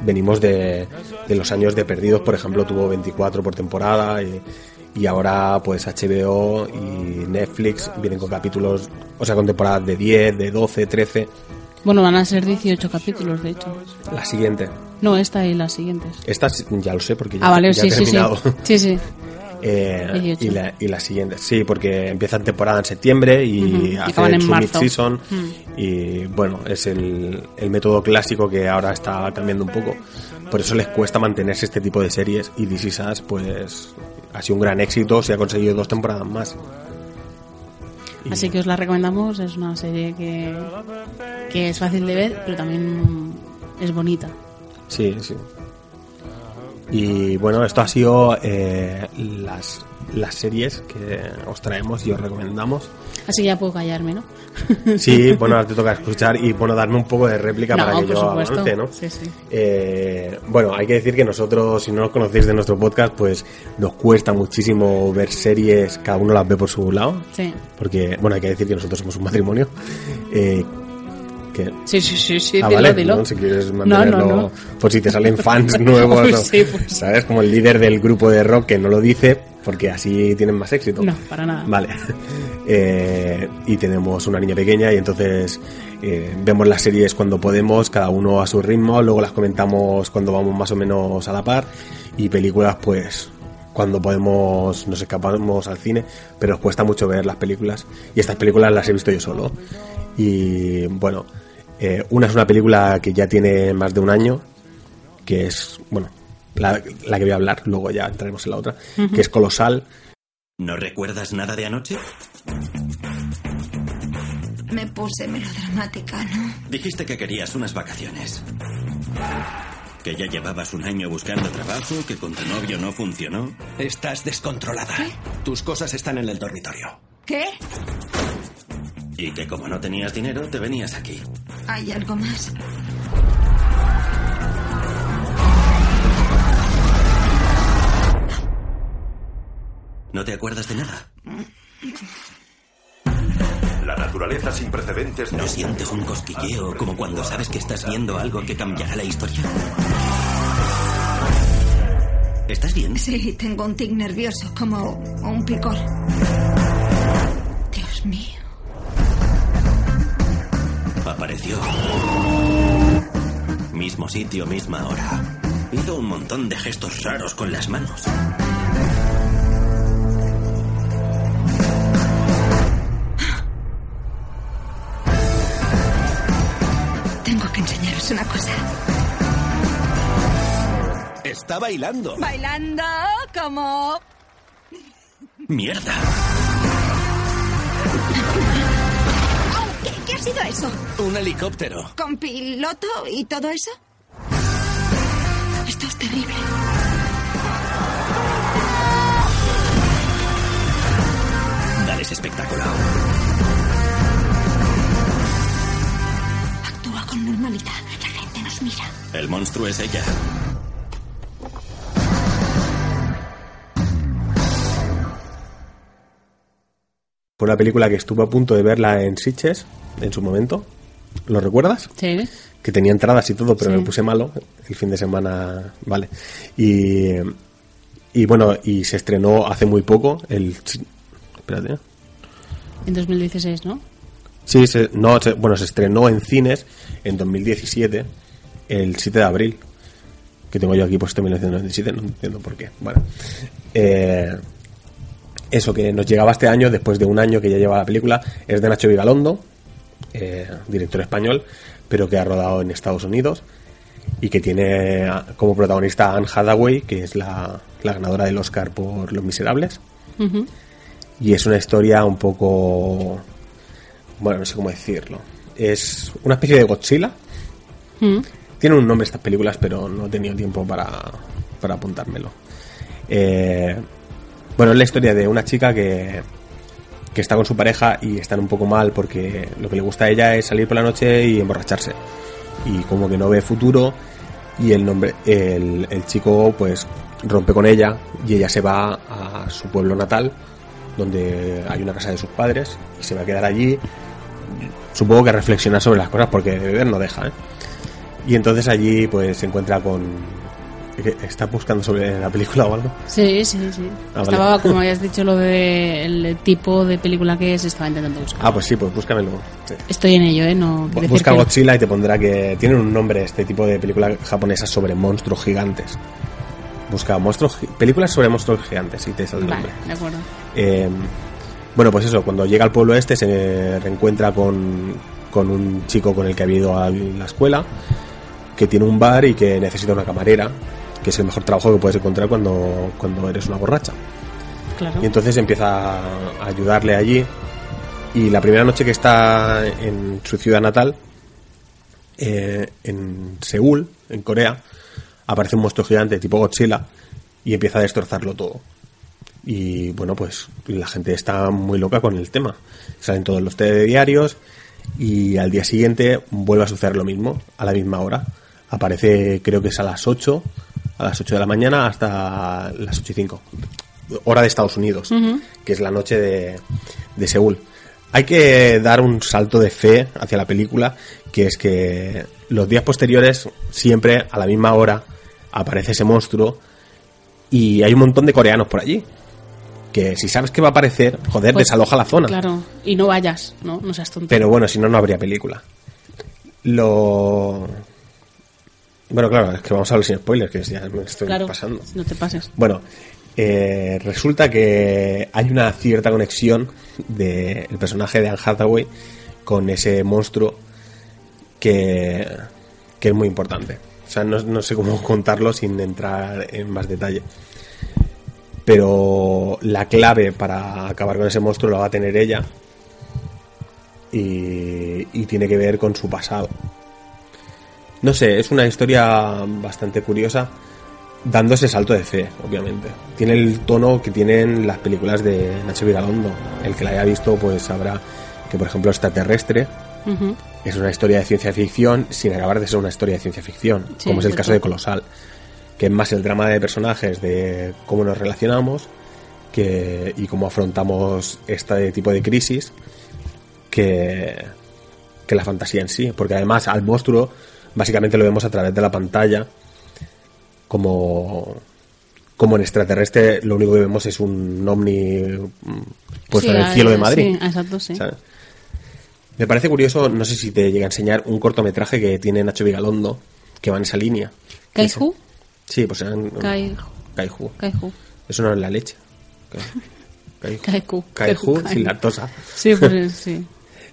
Venimos de, de los años de Perdidos, por ejemplo, tuvo 24 por temporada y ahora pues HBO y Netflix vienen con capítulos, o sea, con temporadas de 10, de 12, 13. Bueno, van a ser 18 capítulos, de hecho. La siguiente. No, esta y las siguientes. Esta ya lo sé porque ya, Ah, vale, ya sí, he sí, sí. terminado. Sí, sí. Eh, 18. y, la, y la siguiente, sí, porque empiezan temporada en septiembre y acaban hacen en su mid-season. Mm. Y bueno, es el, el método clásico que ahora está cambiando un poco. Por eso les cuesta mantenerse este tipo de series. Y This Is Us, pues ha sido un gran éxito, se ha conseguido dos temporadas más. Y- Así que os la recomendamos, es una serie que, que es fácil de ver, pero también es bonita. Sí, sí. Y bueno, esto ha sido eh, las, las series que os traemos y os recomendamos. Así que ya puedo callarme, ¿no? Sí, bueno, ahora te toca escuchar y bueno, darme un poco de réplica No, para que yo supuesto. avance, ¿no? Sí, sí. Eh, bueno, hay que decir que nosotros, si no nos conocéis de nuestro podcast, pues nos cuesta muchísimo ver series, cada uno las ve por su lado. Sí. Porque, bueno, hay que decir que nosotros somos un matrimonio. Eh, que, Sí, sí, sí, sí, Ah, dilo, vale, dilo. ¿no? si quieres mantenerlo, no, no. por si te salen fans nuevos, ¿no? sí, pues. ¿sabes? Como el líder del grupo de rock que no lo dice porque así tienen más éxito. No, para nada. Vale. Eh, y tenemos una niña pequeña y entonces eh, vemos las series cuando podemos, cada uno a su ritmo, luego las comentamos cuando vamos más o menos a la par y películas pues cuando podemos nos escapamos al cine, pero nos cuesta mucho ver las películas y estas películas las he visto yo solo. Y bueno, eh, una es una película que ya tiene más de un año, que es, bueno, la, la que voy a hablar, luego ya entraremos en la otra, que es Colosal. ¿No recuerdas nada de anoche? Me puse melodramática, ¿no? Dijiste que querías unas vacaciones. Que ya llevabas un año buscando trabajo, que con tu novio no funcionó. Estás descontrolada. Tus cosas están en el dormitorio. ¿Qué? Y que como no tenías dinero, te venías aquí. ¿Hay algo más? ¿No te acuerdas de nada? La naturaleza sin precedentes ¿No sientes un cosquilleo como cuando sabes que estás viendo algo que cambiará la historia? ¿Estás bien? Sí, tengo un tic nervioso, como un picor. Dios mío. Apareció. Mismo sitio, misma hora. Hizo un montón de gestos raros con las manos. Enseñaros una cosa. Está bailando. Bailando como... ¡Mierda! ¿Qué, qué ha sido eso? Un helicóptero. ¿Con piloto y todo eso? Esto es terrible. Dale ese espectáculo. El monstruo es ella. Fue una película que estuve a punto de verla en Sitges en su momento. ¿Lo recuerdas? Sí. Que tenía entradas y todo, pero Sí. me puse malo el fin de semana. Vale. Y, y bueno, y se estrenó hace muy poco el. Espérate. En 2016, ¿no? Sí, se- no, se- bueno, se estrenó en cines en 2017, el 7 de abril. Que tengo yo aquí puesto en 1997, no entiendo por qué. Bueno, eh, eso que nos llegaba este año, después de un año que ya lleva la película, es de Nacho Vigalondo, eh, director español, pero que ha rodado en Estados Unidos y que tiene como protagonista a Anne Hathaway, que es la, la ganadora del Oscar por Los Miserables. Y es una historia un poco. Bueno, no sé cómo decirlo. Es una especie de Godzilla. Mm. Tienen un nombre estas películas, pero no he tenido tiempo para, para apuntármelo. Eh, bueno, es la historia de una chica que, que está con su pareja y están un poco mal porque lo que le gusta a ella es salir por la noche y emborracharse. Y como que no ve futuro y el nombre el, chico pues rompe con ella y ella se va a su pueblo natal donde hay una casa de sus padres y se va a quedar allí supongo que reflexionar sobre las cosas porque beber no deja ¿eh? Y entonces allí pues se encuentra con ¿Qué- ¿Estás buscando sobre la película o algo? Sí, sí, sí. Ah, vale. estaba, como habías dicho, lo del tipo de película que es, estaba intentando buscar. Ah, pues sí, pues búscamelo. Sí. Estoy en ello, ¿eh? No, Busca que. Godzilla y te pondrá que tienen un nombre este tipo de películas japonesas sobre monstruos gigantes. Busca monstruos, películas sobre monstruos gigantes y te sale el Vale, nombre. de acuerdo. Eh, bueno, pues eso, cuando llega al pueblo este se reencuentra con, con un chico con el que había ido a la escuela, que tiene un bar y que necesita una camarera, que es el mejor trabajo que puedes encontrar cuando, cuando eres una borracha. Claro. Y entonces empieza a ayudarle allí. Y la primera noche que está en su ciudad natal, eh, en Seúl, en Corea, aparece un monstruo gigante tipo Godzilla y empieza a destrozarlo todo. Y bueno, pues la gente está muy loca con el tema. Salen todos los telediarios y al día siguiente vuelve a suceder lo mismo, a la misma hora. Aparece, creo que es a las 8, a las 8 de la mañana hasta las 8 y 5. Hora de Estados Unidos, que es la noche de, de Seúl. Hay que dar un salto de fe hacia la película, que es que los días posteriores, siempre a la misma hora, aparece ese monstruo y hay un montón de coreanos por allí. Que si sabes que va a aparecer, joder, Pues, desaloja la zona. Claro, y no vayas, ¿no? No seas tonto. Pero bueno, si no, no habría película. Lo. Bueno, claro, es que vamos a hablar sin spoilers, que ya me estoy claro, pasando. no te pases. Bueno, eh, resulta que hay una cierta conexión del personaje de Anne Hathaway con ese monstruo que, que es muy importante. O sea, no, no sé cómo contarlo sin entrar en más detalle. Pero la clave para acabar con ese monstruo la va a tener ella. Y, y tiene que ver con su pasado. No sé, es una historia bastante curiosa, dando ese salto de fe, obviamente. Tiene el tono que tienen las películas de Nacho Vigalondo. El que la haya visto, pues sabrá que, por ejemplo, Extraterrestre Ujú. es una historia de ciencia ficción sin acabar de ser una historia de ciencia ficción, Sí, como es el caso de Colosal, que es más el drama de personajes, de cómo nos relacionamos que, y cómo afrontamos este tipo de crisis que, que la fantasía en sí, porque además al monstruo básicamente lo vemos a través de la pantalla como como en extraterrestre lo único que vemos es un ovni mm, puesto Sí, en el cielo de Madrid. sí, exacto, sí. ¿sabes? Me parece curioso, no sé si te llega a enseñar un cortometraje que tiene Nacho Vigalondo, que va en esa línea. Kaiju. Sí, pues eran... Kaiju. Kaiju. Eso no es la leche. Kaiju. Kaiju Kaiju. sin lactosa. Sí, pues sí.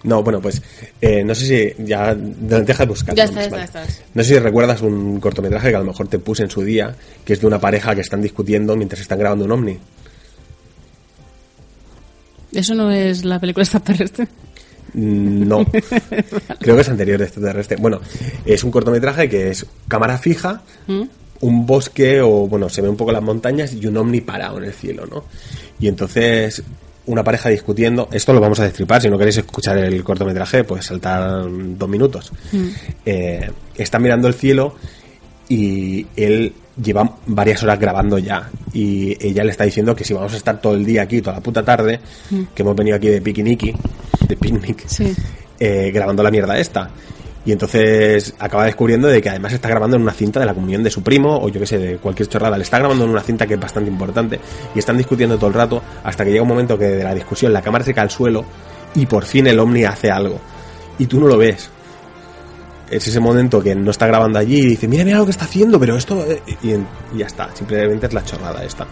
No, bueno, pues eh, no sé si ya deja de buscar. Ya está, ya está, vale. ya está. No sé si recuerdas un cortometraje que a lo mejor te puse en su día, que es de una pareja que están discutiendo mientras están grabando un ovni. Eso no es la película extraterrestre. Mm, No, creo que es anterior de extraterrestre. Bueno, es un cortometraje que es cámara fija, ¿Mm? un bosque o bueno, se ve un poco las montañas y un ovni parado en el cielo, ¿no? Y entonces una pareja discutiendo, esto lo vamos a destripar, si no queréis escuchar el cortometraje, pues saltar dos minutos. Eh, está mirando el cielo y él lleva varias horas grabando ya y ella le está diciendo que si vamos a estar todo el día aquí, toda la puta tarde, Mm. que hemos venido aquí de piquiniqui, de picnic, Sí. eh, grabando la mierda esta. Y entonces acaba descubriendo de que además está grabando en una cinta de la comunión de su primo, o yo que sé, de cualquier chorrada. Le está grabando en una cinta que es bastante importante. Y están discutiendo todo el rato hasta que llega un momento que de la discusión la cámara se cae al suelo y por fin el Omni hace algo. Y tú no lo ves. Es ese momento que no está grabando allí y dice, mira, mira lo que está haciendo, pero esto... eh", Y, y ya está, simplemente es la chorrada esta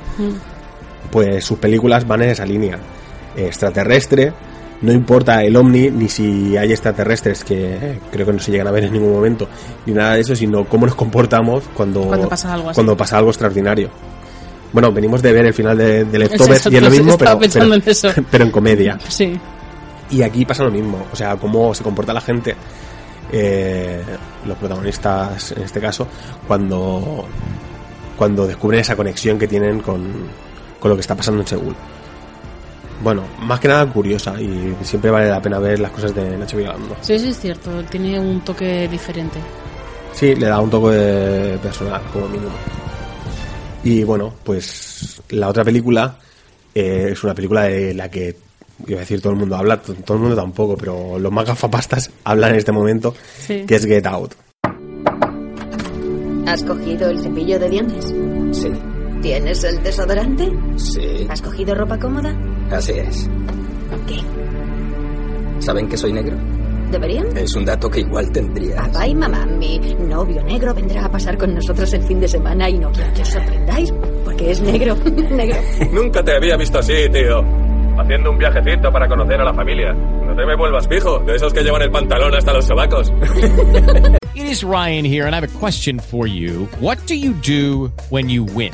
pues sus películas van en esa línea. Extraterrestre, no importa el ovni, ni si hay extraterrestres, que eh, creo que no se llegan a ver en ningún momento, ni nada de eso, sino cómo nos comportamos cuando, Cuando pasa algo así. cuando pasa algo extraordinario. Bueno, venimos de ver el final de, de Leftovers y es lo mismo, pero, pero, en eso. pero en comedia. Sí. Y aquí pasa lo mismo, o sea, cómo se comporta la gente, eh, los protagonistas en este caso, cuando, cuando descubren esa conexión que tienen con, con lo que está pasando en Seúl. Bueno, más que nada curiosa y siempre vale la pena ver las cosas de Nacho Vigalondo. Sí, sí, es cierto. Tiene un toque diferente. Sí, le da un toque de personal, como mínimo. Y bueno, pues la otra película eh, es una película de la que, iba a decir, todo el mundo habla, to- todo el mundo tampoco, pero los más gafapastas hablan en este momento, Sí. que es Get Out. ¿Has cogido el cepillo de dientes? Sí, ¿Tienes el desodorante? sí, ¿Has cogido ropa cómoda? así es. ¿Qué? ¿Saben que soy negro? ¿Deberían? Es un dato que igual tendrías. Papá y mamá, mi novio negro vendrá a pasar con nosotros el fin de semana y no quiero que os sorprendáis porque es negro. negro. Nunca te había visto así, tío. Haciendo un viajecito para conocer a la familia. No te me vuelvas fijo, de esos que llevan el pantalón hasta los sobacos. It is Ryan here, and I have a question for you. What do you do when you win?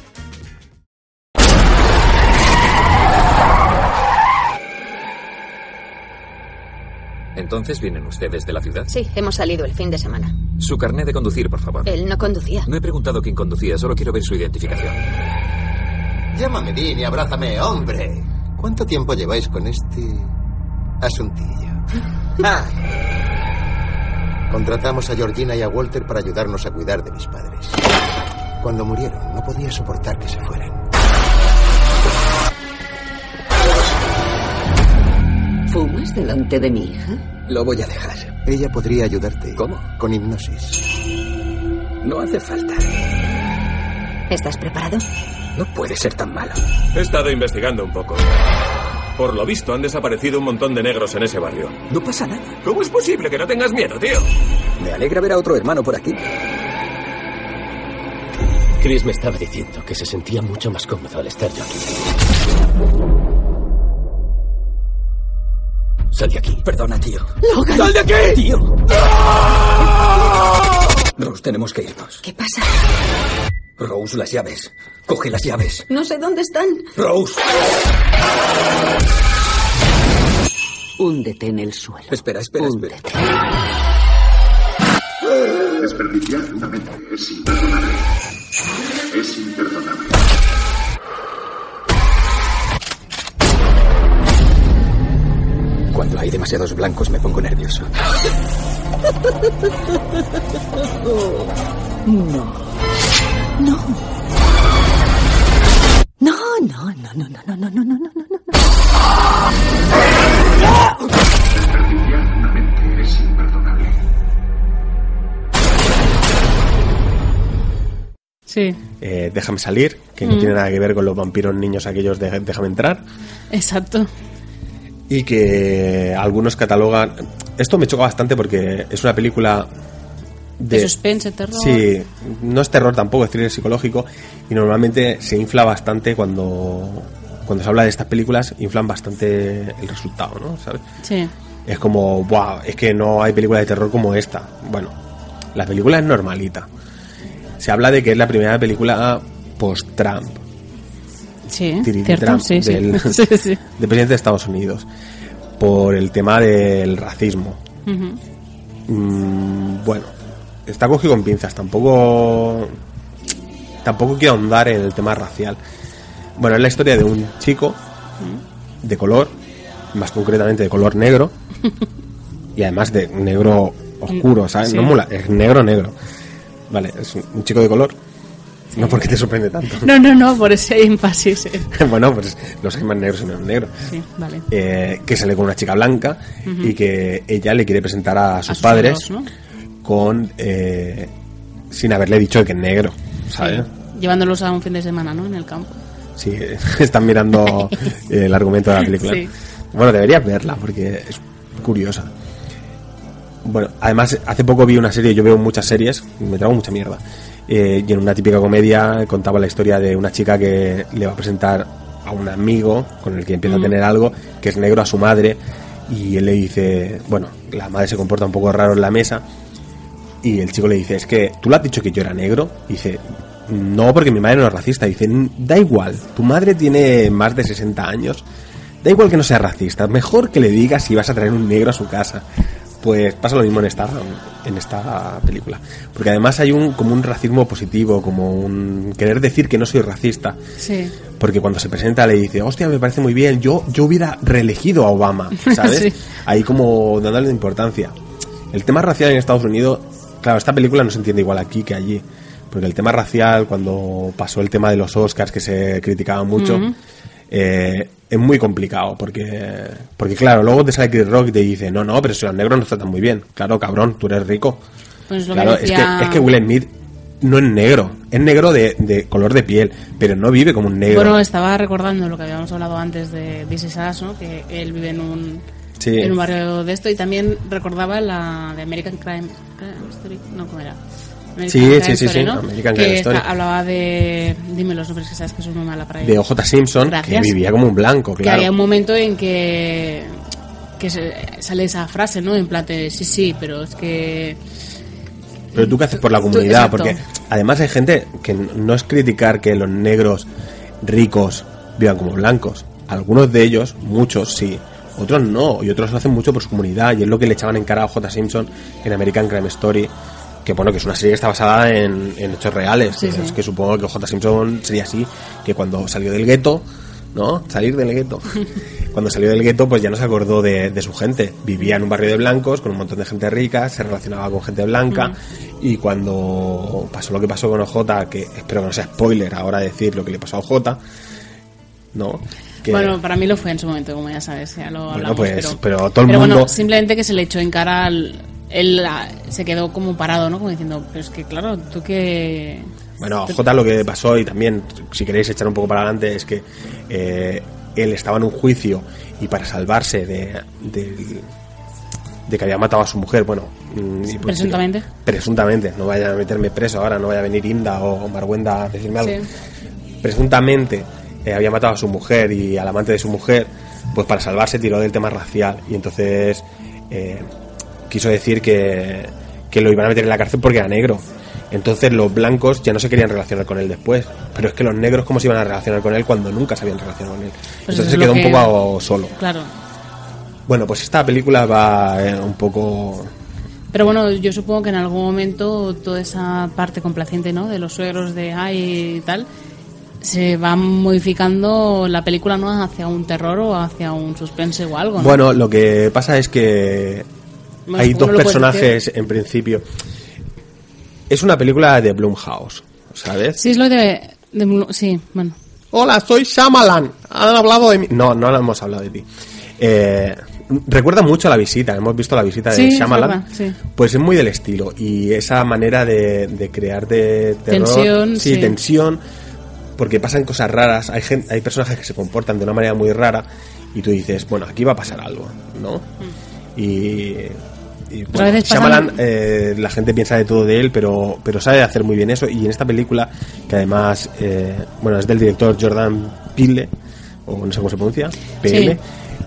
Entonces vienen ustedes de la ciudad. Sí, hemos salido el fin de semana. Su carnet de conducir, por favor. Él no conducía. No he preguntado quién conducía, solo quiero ver su identificación. Llámame Dean y abrázame, hombre. ¿Cuánto tiempo lleváis con este asuntillo? Ah. Contratamos a Georgina y a Walter para ayudarnos a cuidar de mis padres. Cuando murieron, no podía soportar que se fueran. ¿Fumas delante de mi hija? Lo voy a dejar. Ella podría ayudarte. ¿Cómo? Con hipnosis. No hace falta. ¿Estás preparado? No puede ser tan malo. He estado investigando un poco. Por lo visto, han desaparecido un montón de negros en ese barrio. No pasa nada. ¿Cómo es posible que no tengas miedo, tío? Me alegra ver a otro hermano por aquí. Chris me estaba diciendo que se sentía mucho más cómodo al estar yo aquí. Sal de aquí. Perdona, tío. Logan. ¡Sal de aquí! ¡Tío! Rose, tenemos que irnos. ¿Qué pasa? Rose, las llaves. Coge las llaves. No sé dónde están. Rose. Húndete en el suelo. Espera, espera, espera. Desperdiciar una mente es imperdonable. Es imperdonable. Cuando hay demasiados blancos me pongo nervioso. No. No. No, no, no, no, no, no, no, no, no, no, no, no. Desperdiciar una mente es imperdonable. Sí, Eh, Déjame salir, que no Mm. tiene nada que ver con los vampiros niños aquellos de Déjame entrar. exacto. Y que algunos catalogan. Esto me choca bastante porque es una película De, suspense, terror. Sí, no es terror tampoco, es thriller psicológico. Y normalmente se infla bastante cuando. Cuando se habla de estas películas, inflan bastante el resultado, ¿no? ¿Sabes? Sí. Es como, wow, es que no hay película de terror como esta. Bueno, la película es normalita. Se habla de que es la primera película post-Trump. Sí, Trump, sí, del, sí, del presidente de Estados Unidos. Por el tema del racismo. Mm, bueno, está cogido con pinzas. Tampoco. Tampoco quiero ahondar en el tema racial. Bueno, es la historia de un chico de color, más concretamente de color negro, y además de negro oscuro, ¿sabes? No mola, es negro, negro. Vale, es un chico de color. No porque te sorprende tanto. No, no, no, por ese énfasis. eh. bueno, pues los hay más negros y menos negros. Sí, vale. Eh, que sale con una chica blanca y que ella le quiere presentar a sus, A sus padres con eh, sin haberle dicho que es negro, ¿sabes? Llevándolos a un fin de semana, ¿no? En el campo. Sí, están mirando eh, el argumento de la película. Sí. Bueno, deberías verla porque es curiosa. Bueno, además, hace poco vi una serie, yo veo muchas series, me trago mucha mierda. Eh, y en una típica comedia contaba la historia de una chica que le va a presentar a un amigo con el que empieza Mm. a tener algo, que es negro a su madre, y él le dice, bueno, la madre se comporta un poco raro en la mesa, y el chico le dice, es que tú le has dicho que yo era negro. Y dice, no, porque mi madre no es racista. Y dice, da igual, tu madre tiene más de 60 años. Da igual que no sea racista. Mejor que le digas si vas a traer un negro a su casa. Pues pasa lo mismo en esta, en esta película. Porque además hay un, como un racismo positivo, como un querer decir que no soy racista. Sí. Porque cuando se presenta le dice, hostia, me parece muy bien, yo, yo hubiera reelegido a Obama, ¿sabes? Sí. Ahí como dándole importancia. El tema racial en Estados Unidos, claro, esta película no se entiende igual aquí que allí. Porque el tema racial, cuando pasó el tema de los Oscars, que se criticaba mucho. Eh, es muy complicado. Porque, porque claro, luego te sale Chris Rock y te dice, no, no, pero si los negros nos tratan muy bien. Claro, cabrón, tú eres rico. Pues lo Claro, que es, que, es que Will Smith no es negro. Es negro de, de color de piel, pero no vive como un negro. Bueno, estaba recordando lo que habíamos hablado antes de This Is Us, ¿no? Que él vive en un, Sí. en un barrio de esto y también recordaba la de American Crime, Crime Story, no, ¿cómo era? American Sí, sí, sí, Story, sí, ¿no? American que Story. hablaba de... Dime los nombres que sabes que soy muy mala para de ello. OJ Simpson, Gracias. que vivía como un blanco, Que claro. había un momento en que, que sale esa frase, ¿no? En plan de, sí, sí, pero es que... Pero tú qué haces por la comunidad, porque además hay gente que no es criticar que los negros ricos vivan como blancos. Algunos de ellos, muchos sí, otros no, y otros lo hacen mucho por su comunidad, y es lo que le echaban en cara a J. Simpson en American Crime Story, que bueno, que es una serie que está basada en, en hechos reales, Sí, que, sí. es que supongo que J. Simpson sería así, que cuando salió del gueto, ¿no? Salir del gueto. Cuando salió del gueto, pues ya no se acordó de, de su gente. Vivía en un barrio de blancos, con un montón de gente rica, se relacionaba con gente blanca, y cuando pasó lo que pasó con OJ, que espero que no sea spoiler ahora decir lo que le pasó a OJ, ¿no? Que- Bueno, para mí lo fue en su momento, como ya sabes, ya lo Bueno, hablamos. pues, pero, pero todo el pero mundo- bueno, simplemente que se le echó en cara al... Él se quedó como parado, ¿no? Como diciendo, pero es que claro, tú que... Bueno, J lo que pasó, y también, si queréis echar un poco para adelante, es que eh, él estaba en un juicio y para salvarse de, de que había matado a su mujer, bueno, mm, pues- Presuntamente. presuntamente, no vaya a meterme preso ahora, no vaya a venir Inda o Marwenda a decirme algo. Sí. Presuntamente eh, había matado a su mujer y al amante de su mujer, pues para salvarse tiró del tema racial y entonces eh, quiso decir que, que lo iban a meter en la cárcel porque era negro. Entonces los blancos ya no se querían relacionar con él después. Pero es que los negros, ¿cómo se iban a relacionar con él cuando nunca se habían relacionado con él? Pues Entonces se quedó un poco solo. Claro. Bueno, pues esta película va eh, un poco... Pero bueno, yo supongo que en algún momento toda esa parte complaciente, ¿no? De los suegros de ay y tal, se va modificando la película, ¿no? Hacia un terror o hacia un suspense o algo. ¿no? Bueno, lo que pasa es que Bueno, hay ¿cómo dos personajes en principio. Es una película de Blumhouse, ¿sabes? Sí, es lo de. sí, bueno. Hola, soy Shyamalan. Han hablado de mí. No, no hemos hablado de ti. Eh, recuerda mucho a la visita. Hemos visto la visita Sí, de es Shyamalan. verdad, sí. Pues es muy del estilo. Y esa manera de, de crear de terror. Tensión, sí, sí. tensión. Porque pasan cosas raras. Hay, gen- hay personajes que se comportan de una manera muy rara. Y tú dices, bueno, aquí va a pasar algo, ¿no? Y. y, bueno, Shyamalan, eh, la gente piensa de todo de él, pero, pero sabe hacer muy bien eso. Y en esta película, que además, eh, bueno, es del director Jordan Peele, o no sé cómo se pronuncia, PL, Sí.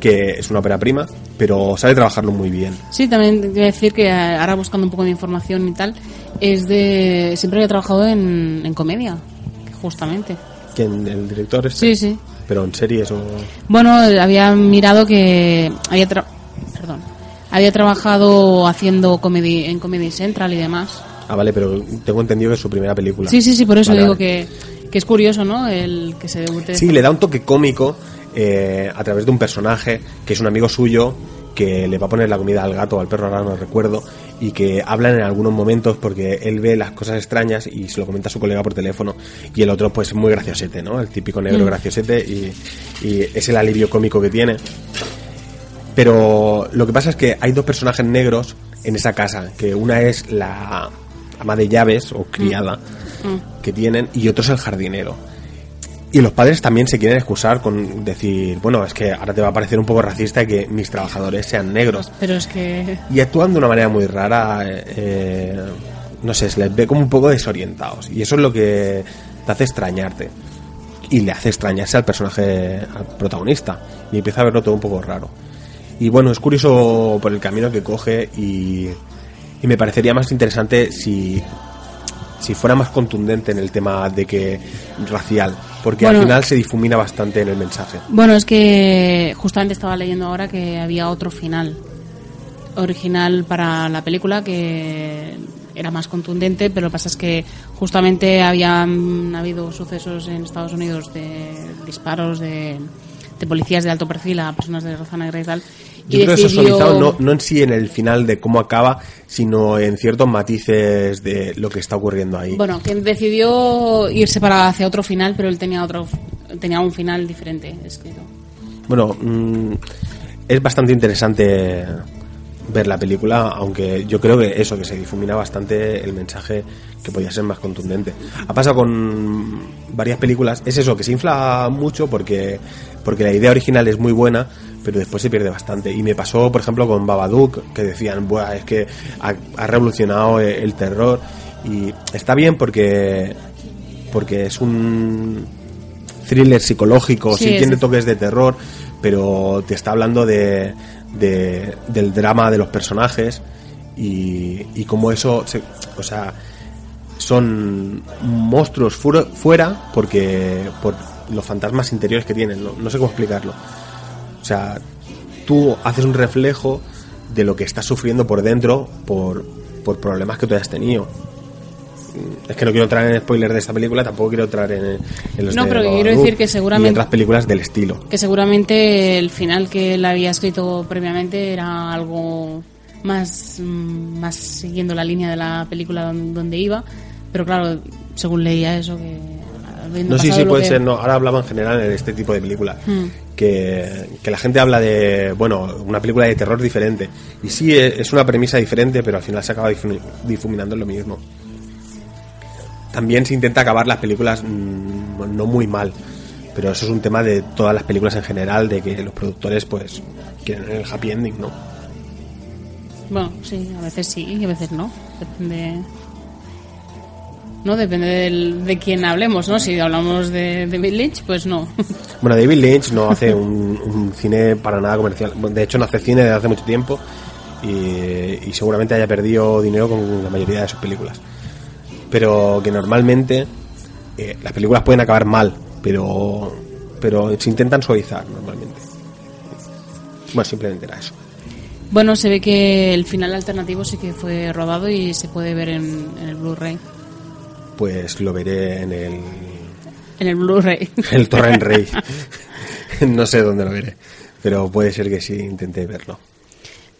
que es una ópera prima, pero sabe trabajarlo muy bien. Sí, también te voy a decir que eh, ahora buscando un poco de información y tal, es de. Siempre había trabajado en, en comedia, justamente. ¿Quién? ¿El director este? Sí, sí. Pero en series o... Bueno, había mirado que había tra- había trabajado haciendo comedy en Comedy Central y demás. Ah, vale, pero tengo entendido que es su primera película. Sí, sí, sí, por eso Vale, digo vale. que, que es curioso, ¿no? El que se debute. Sí, le da un toque cómico eh, a través de un personaje que es un amigo suyo que le va a poner la comida al gato o al perro, ahora no recuerdo, y que hablan en algunos momentos porque él ve las cosas extrañas y se lo comenta a su colega por teléfono, y el otro pues muy graciosete, ¿no? El típico negro Mm. graciosete y, y es el alivio cómico que tiene. Pero lo que pasa es que hay dos personajes negros en esa casa, que una es la ama de llaves o criada Mm. que tienen y otro es el jardinero. Y los padres también se quieren excusar con decir, bueno, es que ahora te va a parecer un poco racista que mis trabajadores sean negros. Pero es que Y actúan de una manera muy rara, eh, eh, no sé, se les ve como un poco desorientados. Y eso es lo que te hace extrañarte. Y le hace extrañarse al personaje, al protagonista. Y empieza a verlo todo un poco raro. Y bueno, es curioso por el camino que coge y, y me parecería más interesante si, si fuera más contundente en el tema de que racial. Porque Bueno. al final se difumina bastante en el mensaje. Bueno, es que justamente estaba leyendo ahora que había otro final original para la película que era más contundente, pero lo que pasa es que justamente habían habido sucesos en Estados Unidos de disparos de, de policías de alto perfil a personas de raza negra y tal. Yo y creo que eso decidió- suavizado no, no en sí en el final de cómo acaba, sino en ciertos matices de lo que está ocurriendo ahí. Bueno, que decidió irse para hacia otro final, pero él tenía otro tenía un final diferente escrito. Bueno, mm, es bastante interesante ver la película, aunque yo creo que eso, que se difumina bastante el mensaje que podía ser más contundente. Ha pasado con varias películas, es eso, que se infla mucho porque, porque la idea original es muy buena, pero después se pierde bastante. Y me pasó, por ejemplo, con Babadook, que decían, Buah, es que ha, ha revolucionado el, el terror. Y está bien porque, porque es un thriller psicológico, Sí, sí, tiene toques de terror, pero te está hablando de, de- del drama de los personajes y, y cómo eso, se- o sea, son monstruos fuera, fuera porque por los fantasmas interiores que tienen, no, no sé cómo explicarlo. O sea, tú haces un reflejo de lo que estás sufriendo por dentro por, por problemas que tú hayas tenido. Es que no quiero entrar en spoilers de esta película, tampoco quiero entrar en, en los No, de pero quiero decir que seguramente- y otras películas del estilo. Que seguramente el final que él había escrito previamente era algo más, mm, más siguiendo la línea de la película don- donde iba, pero claro, según leía eso que No, sí, sí, puede que- ser. No, ahora hablaba en general en este tipo de películas. Mm. Que, que la gente habla de, bueno, una película de terror diferente. Y sí, e- es una premisa diferente, pero al final se acaba difumi- difuminando lo mismo. También se intenta acabar las películas mm, no muy mal. Pero eso es un tema de todas las películas en general, de que los productores, pues, quieren el happy ending, ¿no? Bueno, sí, a veces sí y a veces no, depende. ¿No? Depende del- de quién hablemos, ¿no? Si hablamos de, Bill Lynch, pues no. Bueno, David Lynch no hace un, un cine para nada comercial. De hecho, no hace cine desde hace mucho tiempo y, y seguramente haya perdido dinero con la mayoría de sus películas. Pero que normalmente eh, las películas pueden acabar mal, pero, pero se intentan suavizar normalmente. Bueno, simplemente era eso. Bueno, se ve que el final alternativo sí que fue rodado y se puede ver en, en el Blu-ray. Pues lo veré en el, En el Blu-ray. el Torrent Rey. no sé dónde lo veré, pero puede ser que sí intente verlo.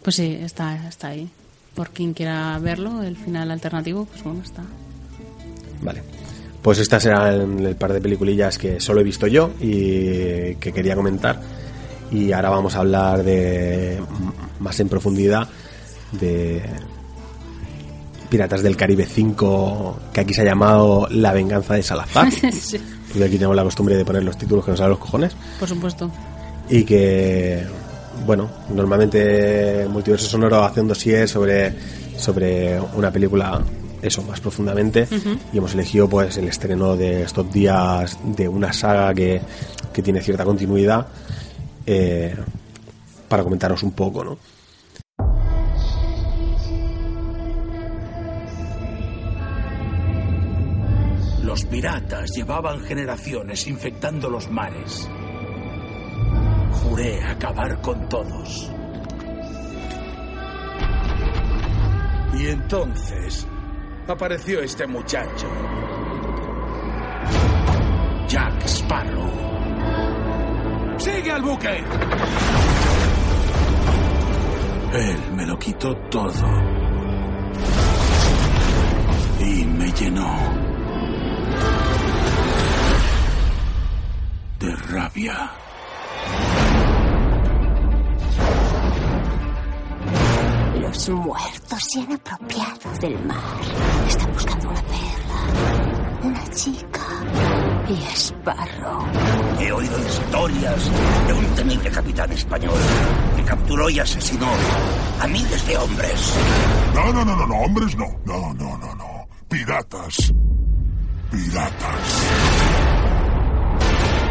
Pues sí, está, está ahí. Por quien quiera verlo, el final alternativo, pues bueno, está. Vale. Pues estas eran el par de peliculillas que solo he visto yo y que quería comentar. Y ahora vamos a hablar de más en profundidad de Piratas del Caribe 5, que aquí se ha llamado La venganza de Salazar. Sí, Porque aquí tenemos la costumbre de poner los títulos que nos salen los cojones. por supuesto. Y que, bueno, normalmente Multiverso Sonoro hace un dossier sobre, sobre una película, eso, más profundamente. Y hemos elegido pues el estreno de estos días de una saga que, que tiene cierta continuidad eh, para comentaros un poco, ¿no? Los piratas llevaban generaciones infectando los mares. Juré acabar con todos. Y entonces apareció este muchacho. Jack Sparrow. ¡Sigue al buque! Él me lo quitó todo. Y me llenó de rabia. Los muertos se han apropiado del mar. Están buscando una perla, una chica y Sparrow. He oído historias de un temible capitán español que capturó y asesinó a miles de hombres. No, no, no, no, no, hombres no. No, no, no, no. Piratas. Piratas.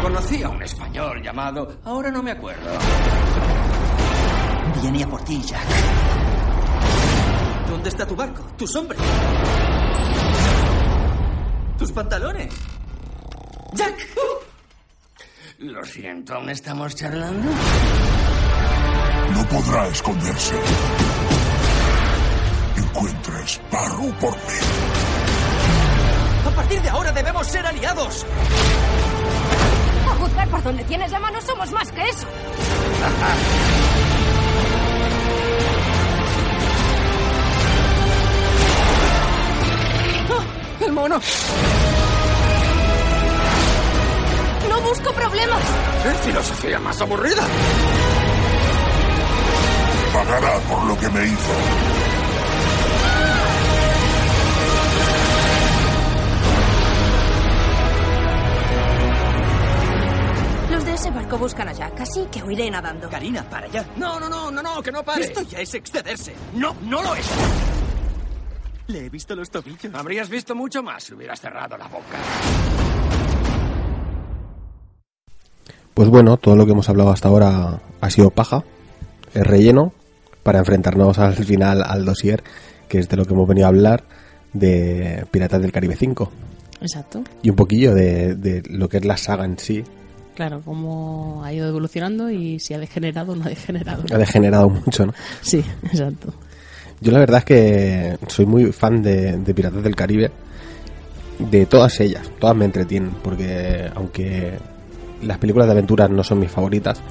Conocí a un español llamado... Ahora no me acuerdo. Viene a por ti, Jack. ¿Dónde está tu barco? ¿Tus hombres? ¿Tus pantalones? ¡Jack! Lo siento, ¿aún estamos charlando? No podrá esconderse. Encuentra Sparrow por mí. A partir de ahora debemos ser aliados. Juzgar por donde tienes la mano, somos más que eso. ¡El mono! No busco problemas. ¡Es filosofía más aburrida! Pagará por lo que me hizo. Ese barco buscan a Jack, así que huiré nadando. Karina, para allá. No, no, no, no, no, que no pare. Esto ya es excederse. No, no lo es. Le he visto los tobillos. Habrías visto mucho más si hubieras cerrado la boca. Pues bueno, todo lo que hemos hablado hasta ahora ha sido paja, es relleno, para enfrentarnos al final al dossier, que es de lo que hemos venido a hablar, de Piratas del Caribe 5. Exacto. Y un poquillo de, de lo que es la saga en sí. Claro, cómo ha ido evolucionando y si ha degenerado o no ha degenerado. Ha degenerado mucho, ¿no? Sí, exacto. Yo la verdad es que soy muy fan de, de Piratas del Caribe. De todas ellas, todas me entretienen, porque aunque las películas de aventuras no son mis favoritas,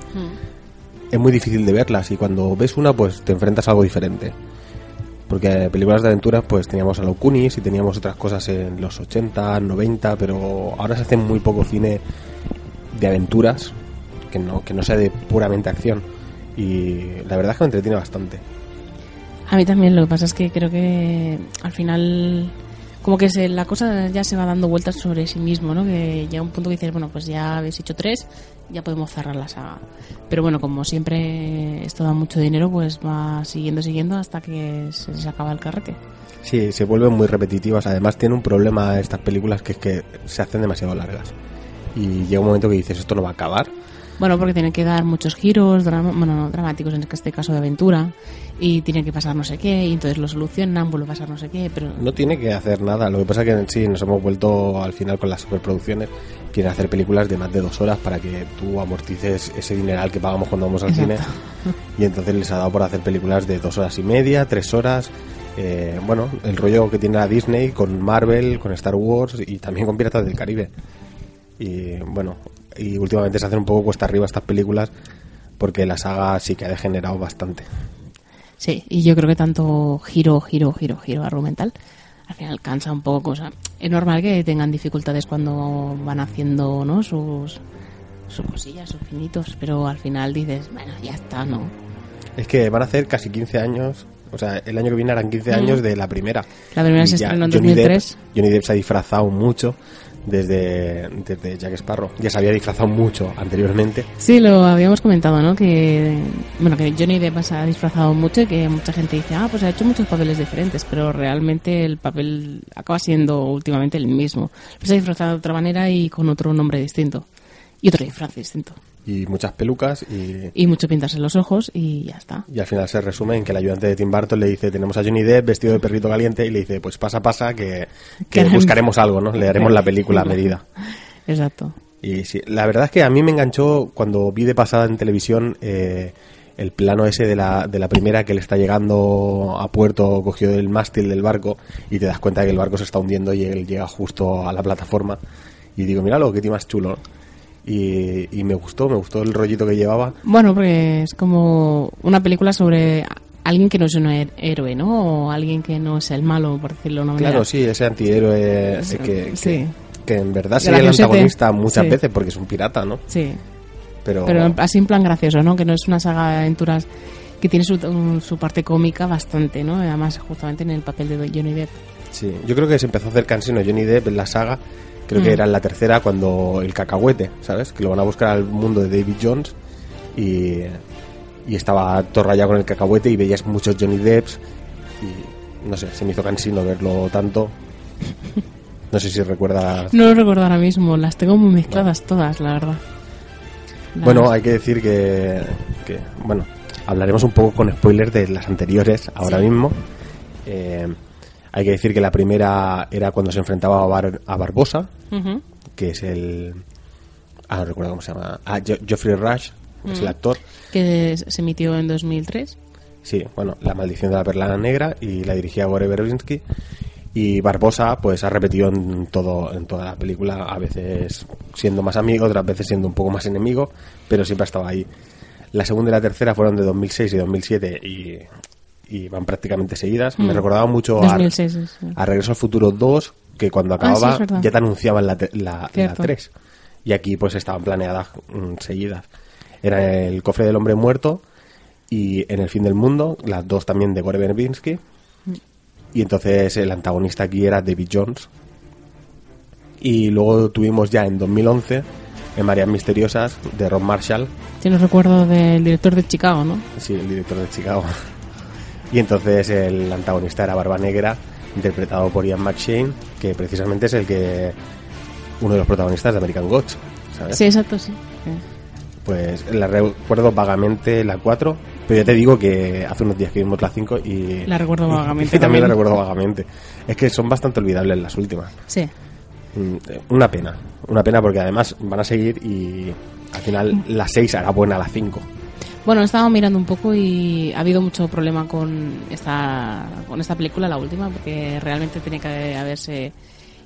es muy difícil de verlas y cuando ves una pues te enfrentas a algo diferente. Porque películas de aventuras pues teníamos a los Kunis y teníamos otras cosas en los 80, 90, pero ahora se hace muy poco cine de aventuras que no, que no sea de puramente acción. Y la verdad es que me entretiene bastante. A mí también, lo que pasa es que creo que al final como que se, la cosa ya se va dando vueltas sobre sí mismo, ¿no? Que llega un punto que dices, bueno, pues ya habéis hecho tres, ya podemos cerrar la saga. Pero bueno, como siempre esto da mucho dinero, pues va siguiendo, siguiendo hasta que se les acaba el carrete. Sí, se vuelven muy repetitivas. Además, tiene un problema estas películas que es que se hacen demasiado largas. Y llega un momento que dices, esto no va a acabar. Bueno, porque tienen que dar muchos giros, drama- bueno, no, dramáticos en este caso de aventura, y tiene que pasar no sé qué, y entonces lo solucionan, vuelve a pasar no sé qué, pero No tiene que hacer nada. Lo que pasa es que sí, nos hemos vuelto al final con las superproducciones. Quieren hacer películas de más de dos horas para que tú amortices ese dineral que pagamos cuando vamos al Exacto. cine. Y entonces les ha dado por hacer películas de dos horas y media, tres horas. Eh, bueno, el rollo que tiene la Disney con Marvel, con Star Wars y también con Piratas del Caribe. Y bueno, y últimamente se hacen un poco cuesta arriba estas películas porque la saga sí que ha degenerado bastante. sí, y yo creo que tanto giro, giro, giro, giro argumental, al final cansa un poco, cosa. Es normal que tengan dificultades cuando van haciendo, ¿no? Sus, sus cosillas, sus finitos, pero al final dices, bueno, ya está, ¿no? Es que van a hacer casi 15 años. O sea, el año que viene harán 15 Mm. años de la primera. La primera Y se estrenó en Johnny 2003. Depp, Johnny Depp se ha disfrazado mucho desde, desde Jack Sparrow. Ya se había disfrazado mucho anteriormente. Sí, lo habíamos comentado, ¿no? Que, bueno, que Johnny Depp se ha disfrazado mucho y que mucha gente dice, ah, pues ha hecho muchos papeles diferentes, pero realmente el papel acaba siendo últimamente el mismo. Pero se ha disfrazado de otra manera y con otro nombre distinto. Y otro disfraz distinto. Y muchas pelucas y, Y mucho pintarse los ojos y ya está. y al final se resume en que el ayudante de Tim Burton le dice, tenemos a Johnny Depp vestido de perrito caliente y le dice, pues pasa, pasa, que, que Que- buscaremos algo, ¿no? Le haremos la película a medida. Exacto. Y sí, la verdad es que a mí me enganchó cuando vi de pasada en televisión eh, el plano ese de la, de la primera que le está llegando a puerto, cogió el mástil del barco y te das cuenta de que el barco se está hundiendo y él llega justo a la plataforma. Y digo, míralo, qué tío más chulo. Y, y me gustó, me gustó el rollito que llevaba. Bueno, porque es como una película sobre alguien que no es un héroe, ¿no? O alguien que no es el malo, por decirlo de una manera. Claro, sí, ese antihéroe eh, Sí, que, que, sí. que en verdad sería el antagonista muchas Sí. veces porque es un pirata, ¿no? Sí. Pero, Pero así en plan gracioso, ¿no? Que no es una saga de aventuras que tiene su, su parte cómica bastante, ¿no? Además, justamente en el papel de Johnny Depp. Sí, yo creo que se empezó a hacer cansino Johnny Depp en la saga. Creo que Mm. era en la tercera cuando el cacahuete, ¿sabes? Que lo van a buscar al mundo de David Jones y, y estaba todo rayado con el cacahuete y veías muchos Johnny Depps y no sé, se me hizo cansino verlo tanto. No sé si recuerdas. No lo recuerdo ahora mismo, las tengo muy mezcladas todas, la verdad. Bueno, hay que decir que, que, bueno, hablaremos un poco con spoilers de las anteriores ahora Sí. mismo. Eh, hay que decir que la primera era cuando se enfrentaba a, Bar- a Barbosa, que es el... Ah, no recuerdo cómo se llama. Ah, Jo- Geoffrey Rush, es el Mm. actor. Que se emitió en 2003. Sí, bueno, La maldición de la perla negra y la dirigía Gore Verbinski. Y Barbosa, pues ha repetido en todo en toda la película, a veces siendo más amigo, otras veces siendo un poco más enemigo, pero siempre ha estado ahí. La segunda y la tercera fueron de 2006 y 2007 y, y van prácticamente seguidas. Me Mm. recordaba mucho a, 2006, sí, sí. a Regreso al Futuro 2, que cuando Ah, sí, acababa ya te anunciaban la, la, la Cierto. 3. Y aquí pues estaban planeadas mm, seguidas. Era el cofre del hombre muerto y en el fin del mundo, las dos también de Gore Verbinski. Y entonces el antagonista aquí era David Jones. Y luego tuvimos ya en 2011 en Marías Misteriosas de Ron Marshall, Tiene recuerdo del director de Chicago, ¿no? sí, el director de Chicago. Y entonces el antagonista era Barba Negra, interpretado por Ian McShane, que precisamente es el que uno de los protagonistas de American Gods, ¿sabes? Sí, exacto, sí. Pues la recuerdo vagamente la 4, pero ya te digo que hace unos días que vimos la 5 y... La recuerdo vagamente Y también la recuerdo vagamente. Es que son bastante olvidables las últimas. Sí. Mm, Una pena, una pena porque además van a seguir y al final la 6 hará buena la 5. Bueno, he estado mirando un poco y ha habido mucho problema con esta, con esta película, la última, porque realmente tenía que haberse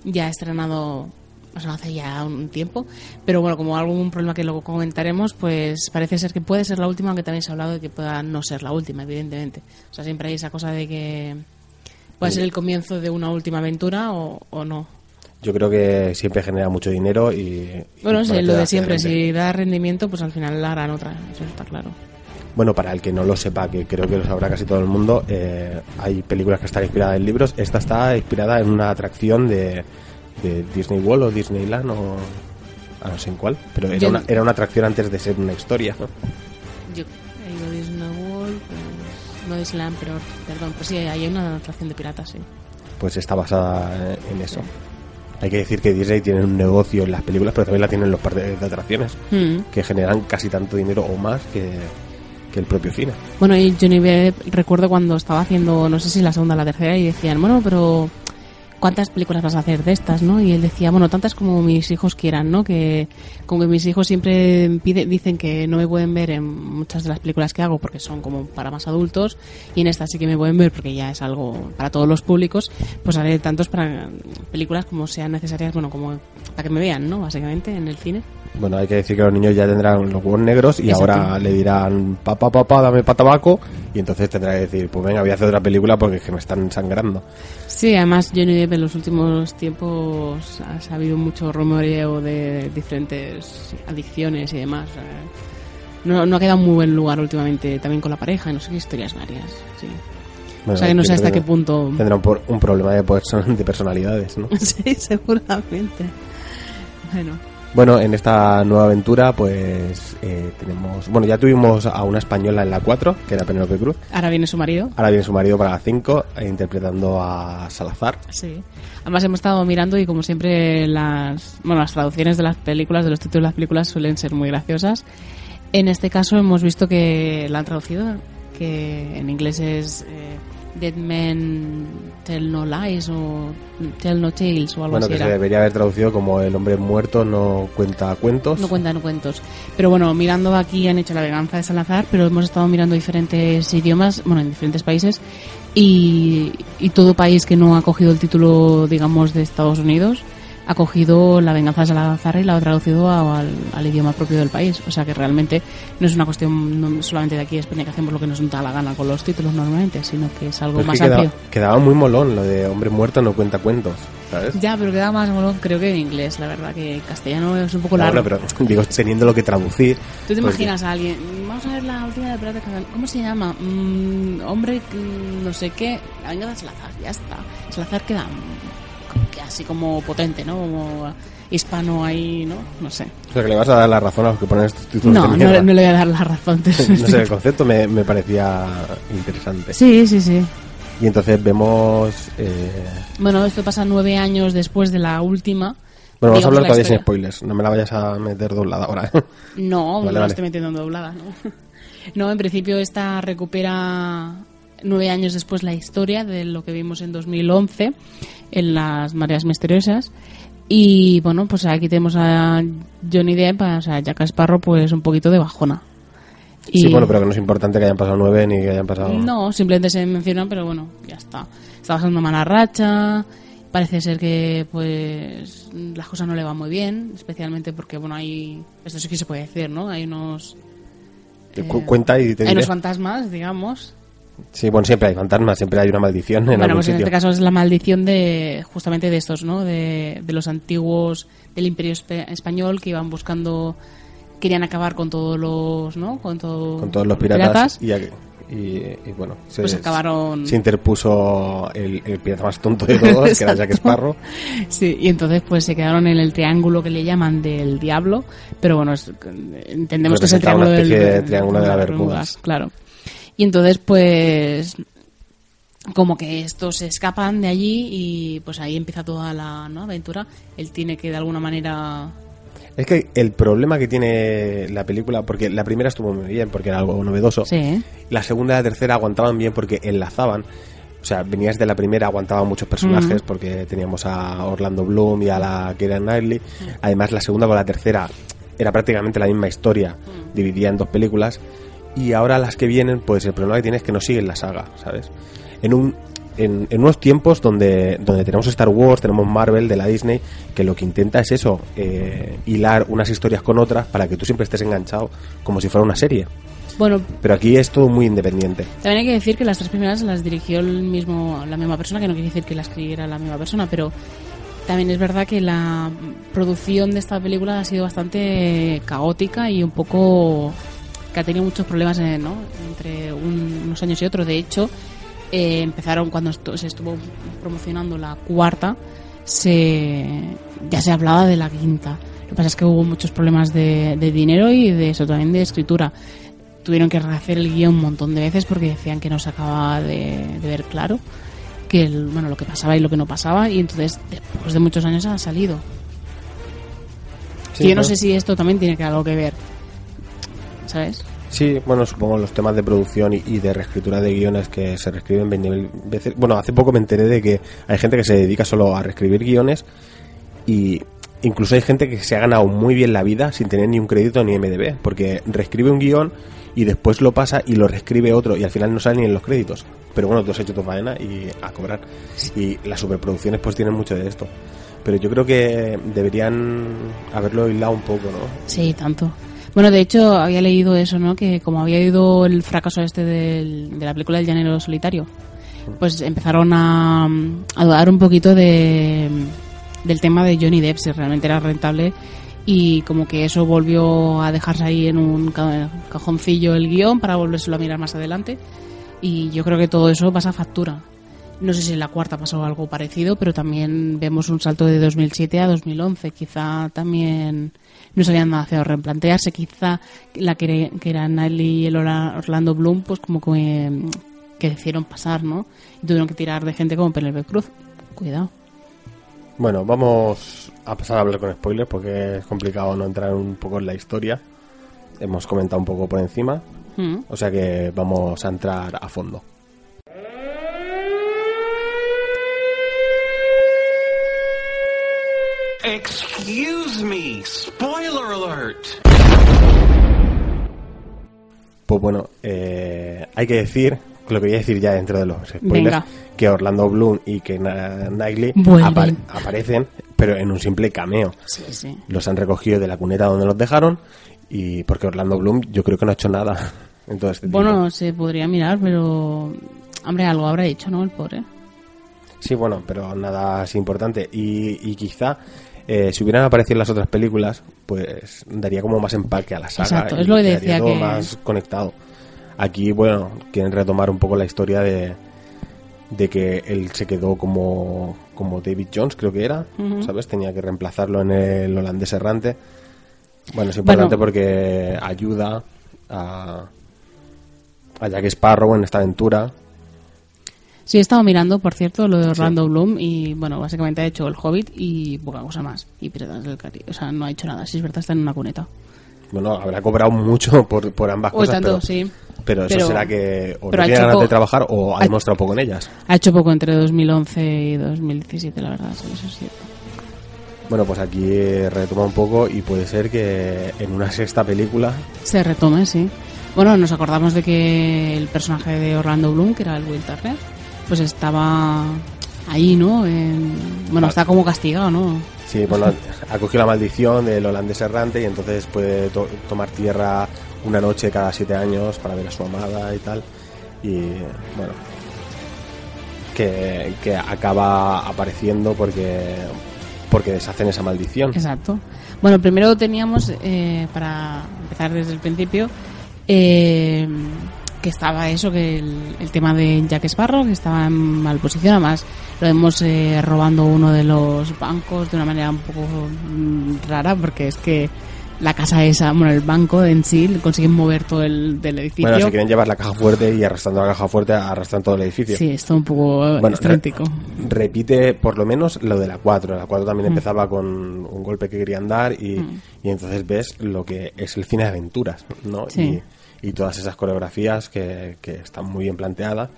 ya estrenado o sea, hace ya un tiempo. Pero bueno, como algún problema que luego comentaremos, pues parece ser que puede ser la última, aunque también se ha hablado de que pueda no ser la última, evidentemente. O sea, siempre hay esa cosa de que puede ser el comienzo de una última aventura o, o no. Yo creo que siempre genera mucho dinero y... Bueno, y parece lo de siempre. Si da rendimiento, pues al final la harán otra. Eso está claro. Bueno, para el que no lo sepa, que creo que lo sabrá casi todo el mundo, eh, hay películas que están inspiradas en libros. Esta está inspirada en una atracción de, de Disney World o Disneyland o... ah, no sé en cuál, pero era Yo una, era una atracción antes de ser una historia. ¿no? Yo he ido a Disney World, pues, no Disneyland, pero perdón, pues sí, hay una atracción de piratas, sí. Pues está basada eh, en eso. Hay que decir que Disney tiene un negocio en las películas, pero también la tienen en los parques de atracciones, Mm. que generan casi tanto dinero o más que, el propio cine. Bueno, y Johnny Depp recuerdo cuando estaba haciendo, no sé si la segunda o la tercera, y decían, bueno, pero ¿cuántas películas vas a hacer de estas, no? Y él decía, bueno, tantas como mis hijos quieran, ¿no? Que como que mis hijos siempre dicen que no me pueden ver en muchas de las películas que hago porque son como para más adultos, y en esta sí que me pueden ver porque ya es algo para todos los públicos, pues haré tantos para películas como sean necesarias, bueno, como para que me vean, ¿no? Básicamente, en el cine. Bueno, hay que decir que los niños ya tendrán los huevos negros y Exacto. ahora le dirán, papá, papá, dame pa tabaco, y entonces tendrá que decir, pues venga, voy a hacer otra película porque es que me están sangrando. Sí, además Johnny en los últimos tiempos ha sabido mucho rumoreo de diferentes adicciones y demás. eh. No, no ha quedado muy buen lugar últimamente también con la pareja, no sé qué historias varias. Sí. Bueno, o sea que no sé hasta qué punto. Tendrá un, por- un problema de, person- de personalidades, ¿no? sí, seguramente. Bueno, Bueno, en esta nueva aventura, pues eh, tenemos. Bueno, ya tuvimos a una española en la 4, que era Penélope Cruz. ahora viene su marido. Ahora viene su marido para la 5, eh, interpretando a Salazar. Sí. Además hemos estado mirando y como siempre las, bueno, las traducciones de las películas, de los títulos de las películas suelen ser muy graciosas. En este caso hemos visto que la han traducido, que en inglés es eh, Dead Men Tell No Lies o Tell No Tales o algo Bueno, así. que se debería haber traducido como El hombre muerto no cuenta cuentos. No cuentan cuentos. Pero bueno, mirando aquí han hecho la venganza de Salazar, pero hemos estado mirando diferentes idiomas, bueno, en diferentes países, y, y todo país que no ha cogido el título, digamos, de Estados Unidos, ha cogido la venganza de Salazar y la ha traducido a- al, al idioma propio del país. O sea que realmente no es una cuestión no solamente de aquí de España que hacemos lo que nos da la gana con los títulos normalmente, sino que es algo Pero es más que quedaba, amplio. quedaba muy molón lo de hombre muerto no cuenta cuentos, ¿sabes? Ya, pero queda más molón creo que en inglés, la verdad, que en castellano es un poco No, largo. bueno, pero digo, teniendo lo que traducir. ¿Tú te imaginas a alguien? Vamos a ver la última de Caribe. ¿Cómo se llama? Mm, hombre, que no sé qué. La venganza de Salazar, ya está. Salazar queda mm, que así como potente, ¿no? Como hispano ahí, ¿no? No sé. O sea, que le vas a dar la razón a los que ponen estos títulos No, de no, le- no le voy a dar la razón. no sé, el concepto me, me parecía interesante. Sí, sí, sí. Y entonces vemos... eh, Bueno, esto pasa nueve años después de la última. Bueno, vamos a hablar la todavía sin spoilers. No me la vayas a meter doblada ahora. No, Vale, no la vale. estoy metiendo en doblada, ¿no? No, en principio esta recupera nueve años después la historia de lo que vimos en 2011 en las mareas misteriosas y bueno, pues aquí tenemos a Johnny Depp, o sea, Jack Sparrow, pues un poquito de bajona. Y- Sí, bueno, pero que no es importante que hayan pasado nueve ni que hayan pasado... No, simplemente se menciona, pero bueno, ya está. Está pasando mala racha. Parece ser que pues las cosas no le van muy bien, especialmente porque bueno, hay esto sí que se puede decir, ¿no? Hay unos cu- cuenta y te hay diré. unos fantasmas, digamos. Sí, bueno, siempre hay fantasmas, siempre hay una maldición en bueno, algún pues en sitio. este caso es la maldición de justamente de estos, ¿no? De, de los antiguos del Imperio español que iban buscando querían acabar con todos los, ¿no? Con, todo- Con todos los piratas, Y, y- y, bueno, se, Pues acabaron- se interpuso el, el pirata más tonto de todos, que era Jack. Sparrow. Sí, y entonces pues se quedaron en el triángulo que le llaman del diablo, pero bueno, es- entendemos que es el triángulo una del- de triángulo de las Bermudas. Claro. Y entonces pues como que estos se escapan de allí y pues ahí empieza toda la ¿no? aventura. Él tiene que de alguna manera Es que el problema que tiene la película, porque la primera estuvo muy bien, porque era algo novedoso. Sí. La segunda y la tercera aguantaban bien porque enlazaban. O sea, venías de la primera, aguantaban muchos personajes porque teníamos a Orlando Bloom y a la Keira Knightley. Además, la segunda con la tercera era prácticamente la misma historia, dividida en dos películas. Y ahora las que vienen, pues el problema que tiene es que no siguen la saga, ¿sabes? En un en, en unos tiempos donde, donde tenemos Star Wars, tenemos Marvel de la Disney, que lo que intenta es eso, eh, hilar unas historias con otras para que tú siempre estés enganchado como si fuera una serie. Bueno, Pero aquí es todo muy independiente. También hay que decir que las tres primeras las dirigió el mismo, la misma persona, que no quiere decir que las escribiera la misma persona, pero También es verdad que la producción de esta película ha sido bastante caótica y un poco que ha tenido muchos problemas en- ¿no? entre un- unos años y otros. De hecho, eh, empezaron cuando se estuvo promocionando la cuarta, se ya se hablaba de la quinta. Lo que pasa es que hubo muchos problemas de, de dinero y de eso también de escritura. Tuvieron que rehacer el guion un montón de veces porque decían que no se acababa de, de ver claro que el- bueno lo que pasaba y lo que no pasaba y entonces después de muchos años ha salido. Sí, yo no sé si esto también tiene que algo que ver, ¿sabes? Sí, bueno, supongo los temas de producción y, de reescritura de guiones que se reescriben 20.000 veces. Bueno, hace poco me enteré de que hay gente que se dedica solo a reescribir guiones y incluso hay gente que se ha ganado muy bien la vida sin tener ni un crédito ni MDB, porque reescribe un guion y después lo pasa y lo reescribe otro y al final no sale ni en los créditos. Pero bueno, tú has hecho tu faena y a cobrar. Y las superproducciones pues tienen mucho de esto. Pero yo creo que deberían haberlo hilado un poco, ¿no? Sí, tanto. Bueno, de hecho, había leído eso, ¿no? Que como había ido el fracaso este de la película del llanero solitario, pues empezaron a, dudar un poquito de, del tema de Johnny Depp, si realmente era rentable. Y como que eso volvió a dejarse ahí en un ca- cajoncillo el guion para volvérselo a mirar más adelante. Y yo creo que todo eso pasa factura. No sé si en la cuarta pasó algo parecido, pero también vemos un salto de 2007 a 2011. Quizá también no se habían nacido replantearse. Quizá la que, que era Natalie y el Orlando Bloom, pues como que, que decidieron pasar, ¿no? Y tuvieron que tirar de gente como Penelope Cruz. Cuidado. Bueno, vamos a pasar a hablar con spoilers porque es complicado no entrar un poco en la historia. Hemos comentado un poco por encima, Mm. o sea que vamos a entrar a fondo. Excuse me. Spoiler alert. Pues bueno, eh, hay que decir, lo que voy a decir ya dentro de los spoilers, Venga. que Orlando Bloom y que Knightley aparecen, pero en un simple cameo. Sí, sí. Los han recogido de la cuneta donde los dejaron y porque Orlando Bloom yo creo que no ha hecho nada en todo este tiempo. Bueno, se podría mirar, pero... Hombre, algo habrá hecho, ¿no? El pobre. Sí, bueno, pero nada así importante. Y, y quizá eh, si hubieran aparecido en las otras películas, pues daría como más empaque a la saga. Exacto, es lo que decía todo que- más conectado. Aquí, bueno, quieren retomar un poco la historia de, de que él se quedó como, como David Jones, creo que era. ¿sabes? Tenía que reemplazarlo en el holandés errante. Bueno, es importante Bueno. porque ayuda a, a Jack Sparrow en esta aventura. Sí, he estado mirando, por cierto, lo de Orlando Bloom y, bueno, básicamente ha hecho El Hobbit y poca cosa más. Y Piratas del Caribe. O sea, no ha hecho nada. Si es verdad, está en una cuneta. Bueno, habrá cobrado mucho por, por ambas cosas, tanto, pero, sí. pero eso Pero- será que o no tiene ganas de trabajar o ha ha- demostrado poco en ellas. Ha hecho poco entre 2011 y 2017, la verdad. sí, Eso es cierto. Bueno, pues aquí eh, retoma un poco y puede ser que en una sexta película Se retome, sí. Bueno, nos acordamos de que el personaje de Orlando Bloom, que era el Will Turner, pues estaba ahí, ¿no? En- bueno, está como castigado, ¿no? Sí, bueno, ha cogido la maldición del holandés errante y entonces puede to- tomar tierra una noche cada siete años para ver a su amada y tal. Y bueno, que, que acaba apareciendo porque, porque deshacen esa maldición. Exacto. Bueno, primero teníamos, eh, para empezar desde el principio, eh, que estaba eso, que el, el tema de Jack Sparrow, que estaba en mal posición, además lo vemos eh, robando uno de los bancos de una manera un poco mm, rara, porque es que la casa esa, bueno, el banco en sí, consiguen mover todo el del edificio. Bueno, si quieren llevar la caja fuerte y arrastrando la caja fuerte arrastran todo el edificio. Sí, esto un poco eh, Bueno, repite por lo menos lo de la 4. La 4 también Mm. empezaba con un golpe que querían dar y, Mm. y entonces ves lo que es el cine de aventuras, ¿no? Sí. Y, y todas esas coreografías que, que están muy bien planteadas,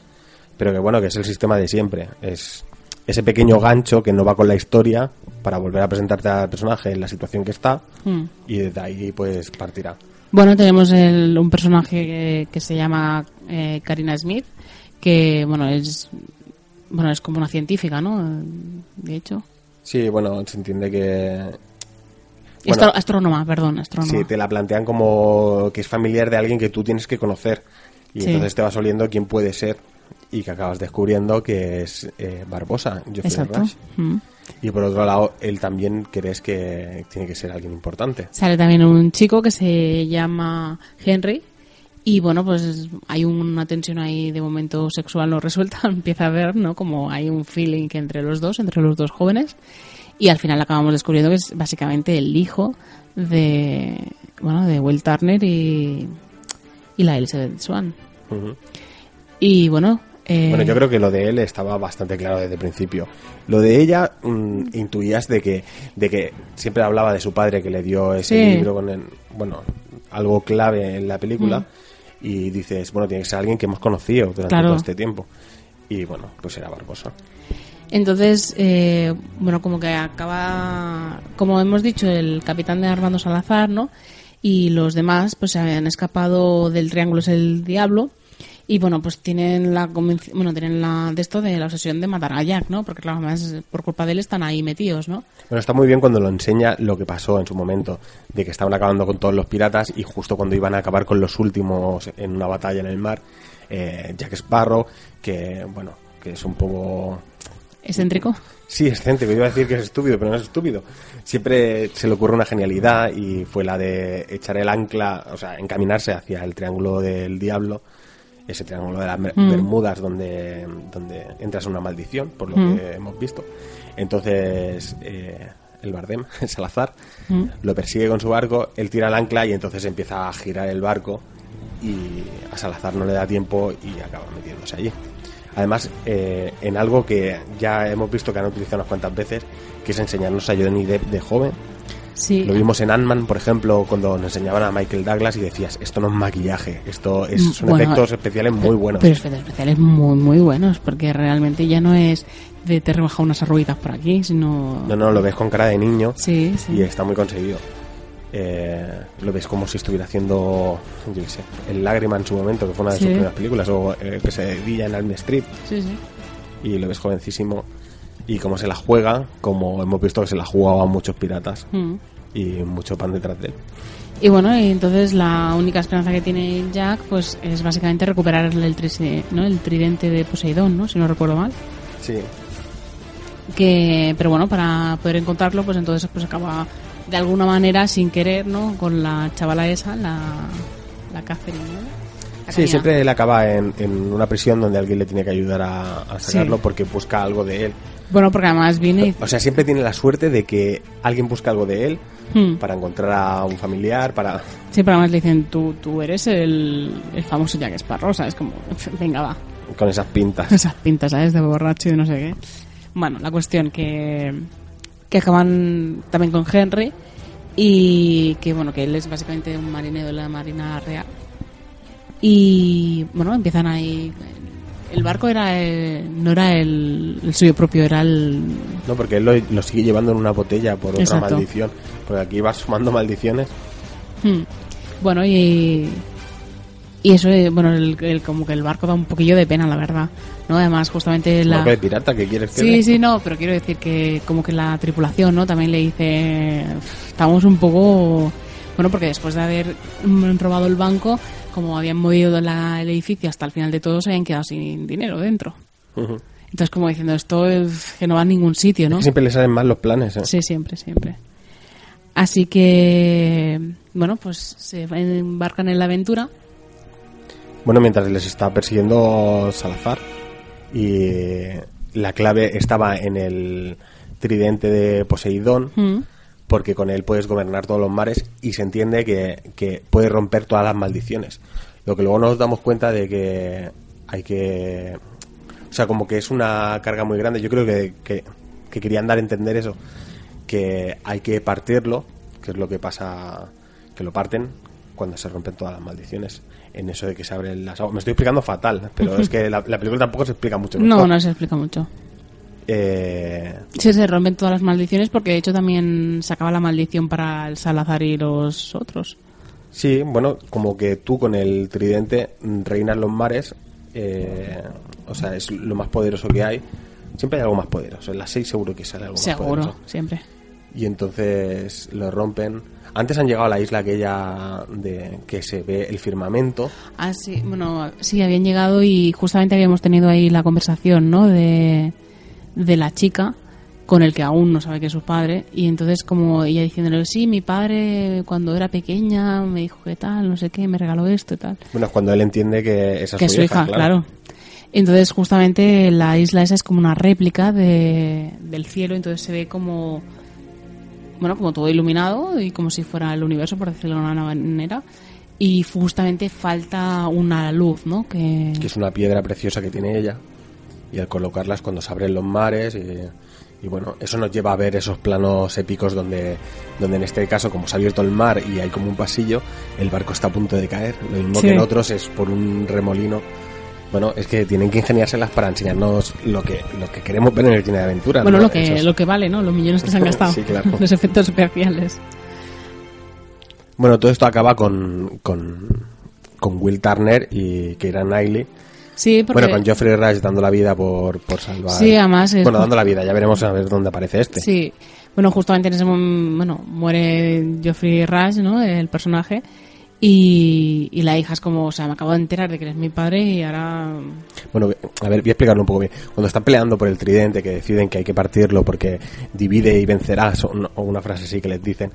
pero que bueno, que es el sistema de siempre. Es ese pequeño gancho que no va con la historia para volver a presentarte al personaje en la situación que está Mm. y desde ahí pues partirá. Bueno, tenemos el- un personaje que, que se llama eh, Karina Smith, que bueno es bueno es como una científica, ¿no? De hecho, Sí, bueno, se entiende que... Astro- Bueno, astrónoma, perdón, astrónoma. Sí, te la plantean como que es familiar de alguien que tú tienes que conocer. Y Sí. entonces te vas oliendo quién puede ser y que acabas descubriendo que es eh, Barbosa, Geoffrey. Rush. Mm. Y por otro lado, él también crees que tiene que ser alguien importante. Sale también un chico que se llama Henry. Y bueno, pues hay una tensión ahí de momento sexual no resuelta. Empieza a ver, ¿no? Como hay un feeling entre los dos, entre los dos jóvenes. Y al final acabamos descubriendo que es básicamente el hijo de, bueno, de Will Turner y, y la Elizabeth Swan. Y bueno, eh, Bueno, yo creo que lo de él estaba bastante claro desde el principio. Lo de ella, mm, intuías de que, de que siempre hablaba de su padre que le dio ese Sí. libro con el- bueno, algo clave en la película. Mm. Y dices, bueno, tiene que ser alguien que hemos conocido durante Claro. todo este tiempo. Y bueno, pues era Barbosa. Entonces, eh, bueno, como que acaba, como hemos dicho, el capitán de Armando Salazar, ¿no? Y los demás, pues se habían escapado del Triángulo es el Diablo. Y bueno, pues tienen la bueno, tienen la de esto de la obsesión de matar a Jack, ¿no? Porque claro, además por culpa de él están ahí metidos, ¿no? Bueno, está muy bien cuando lo enseña lo que pasó en su momento, de que estaban acabando con todos los piratas y justo cuando iban a acabar con los últimos en una batalla en el mar, eh, Jack Sparrow, que bueno, que es un poco Excéntrico. Sí, excéntrico. Iba a decir que es estúpido, pero no es estúpido. Siempre se le ocurre una genialidad y fue la de echar el ancla, o sea, encaminarse hacia el triángulo del diablo, ese triángulo de las Mm. Bermudas donde, donde entras en una maldición, por lo Mm. que hemos visto. Entonces, eh, el Bardem, Salazar, Mm. lo persigue con su barco, él tira el ancla y entonces empieza a girar el barco y a Salazar no le da tiempo y acaba metiéndose allí. Además, eh, en algo que ya hemos visto que han utilizado unas cuantas veces, que es enseñarnos a Johnny Depp de joven. Sí. Lo vimos en Ant-Man, por ejemplo, cuando nos enseñaban a Michael Douglas y decías, esto no es maquillaje, esto es, son Bueno, efectos especiales muy buenos. Pero efectos especiales muy, muy buenos, porque realmente ya no es de te he rebajado unas arruguitas por aquí, sino... No, no, lo ves con cara de niño Sí, sí. y está muy conseguido. Eh, lo ves como si estuviera haciendo, yo qué sé, el Lágrima en su momento, que fue una de Sí. sus primeras películas, o eh, que se veía en Alm Street. Sí, sí. y lo ves jovencísimo y cómo se la juega, como hemos visto que se la jugaba a muchos piratas Mm. y mucho pan detrás de él. Y bueno, y entonces la única esperanza que tiene Jack pues es básicamente recuperar el, trisi- ¿no? el tridente de Poseidón, ¿no? Si no recuerdo mal. Sí. Que, pero bueno, para poder encontrarlo, pues entonces pues acaba de alguna manera sin querer, ¿no? Con la chavala esa, la, la Catherine, Sí, siempre él acaba en, en una prisión donde alguien le tiene que ayudar a, a sacarlo Sí. porque busca algo de él. Bueno, porque además viene O sea, siempre tiene la suerte de que alguien busca algo de él Hmm. para encontrar a un familiar, para... siempre además le dicen, tú, tú eres el, el famoso Jack Sparrow, ¿sabes? Como, venga, va. con esas pintas. Esas pintas, ¿sabes? De borracho y no sé qué. Bueno, la cuestión que, que acaban también con Henry y que, bueno, que él es básicamente un marinero de la Marina Real. Y, bueno, empiezan ahí... El barco era el- no era el, el suyo propio, era el... No, porque él lo, lo sigue llevando en una botella por otra Exacto. maldición. Porque aquí va sumando maldiciones. Hmm. Bueno, y... Y eso, eh, bueno, el, el- como que el barco da un poquillo de pena, la verdad. ¿No? Además, justamente la... Barco de pirata, ¿qué quieres que Sí, sí, no, pero quiero decir que como que la tripulación, ¿no? También le dice, estamos un poco, bueno, porque después de haber mm, robado el banco, como habían movido la- el edificio hasta el final de todo, se habían quedado sin dinero dentro. Entonces, como diciendo, esto es que no va a ningún sitio, ¿no? Es que siempre le salen mal los planes, ¿eh? Sí, siempre, siempre. Así que, bueno, pues se embarcan en la aventura. Bueno, mientras les está persiguiendo Salazar y la clave estaba en el tridente de Poseidón Mm. porque con él puedes gobernar todos los mares y se entiende que, que puede romper todas las maldiciones. Lo que luego nos damos cuenta de que hay que... O sea, como que es una carga muy grande. Yo creo que, que, que querían dar a entender eso, que hay que partirlo, que es lo que pasa, que lo parten cuando se rompen todas las maldiciones. En eso de que se abren las aguas. Me estoy explicando fatal, pero es que la, la película tampoco se explica mucho. No, mejor. no se explica mucho. Eh, Sí, se rompen todas las maldiciones porque de hecho también se acaba la maldición para el Salazar y los otros. Sí, bueno, como que tú con el tridente reinas los mares, eh, o sea, es lo más poderoso que hay. Siempre hay algo más poderoso. En las seis seguro que sale algo más Seguro, poderoso. siempre. Y entonces lo rompen. Antes han llegado a la isla aquella de que se ve el firmamento. Ah, sí, bueno, sí, habían llegado y justamente habíamos tenido ahí la conversación, ¿no? De, de la chica con el que aún no sabe que es su padre y entonces como ella diciéndole sí mi padre cuando era pequeña me dijo que tal no sé qué me regaló esto y tal Bueno, es cuando él entiende que esa es que su, es su hija, claro. Entonces, justamente la isla esa es como una réplica de, del cielo, entonces se ve como, bueno, como todo iluminado y como si fuera el universo, por decirlo de una manera. Y justamente falta una luz, ¿no? Que, Que es una piedra preciosa que tiene ella. Y al colocarlas cuando se abren los mares y, y bueno, eso nos lleva a ver esos planos épicos donde, donde en este caso, como se ha abierto el mar y hay como un pasillo, el barco está a punto de caer. Lo mismo Sí. que en otros es por un remolino. Bueno, es que tienen que ingeniárselas para enseñarnos lo que, lo que queremos ver en el cine de aventura. bueno, ¿no? lo que, Esos- lo que vale, ¿no? Los millones que se han gastado. Sí, claro. Los efectos especiales. Bueno, todo esto acaba con, con, con Will Turner y Keira Knightley. Sí, porque... Bueno, con Geoffrey Rush dando la vida por, por salvar. Sí, además es- Bueno, dando la vida, ya veremos a ver dónde aparece este. Sí, bueno, justamente en ese momento, bueno, muere Geoffrey Rush, ¿no? El personaje. Y, la hija es como, o sea, me acabo de enterar de que eres mi padre y ahora... Bueno, a ver, voy a explicarlo un poco bien. Cuando están peleando por el tridente, que deciden que hay que partirlo porque divide y vencerás, o una frase así que les dicen,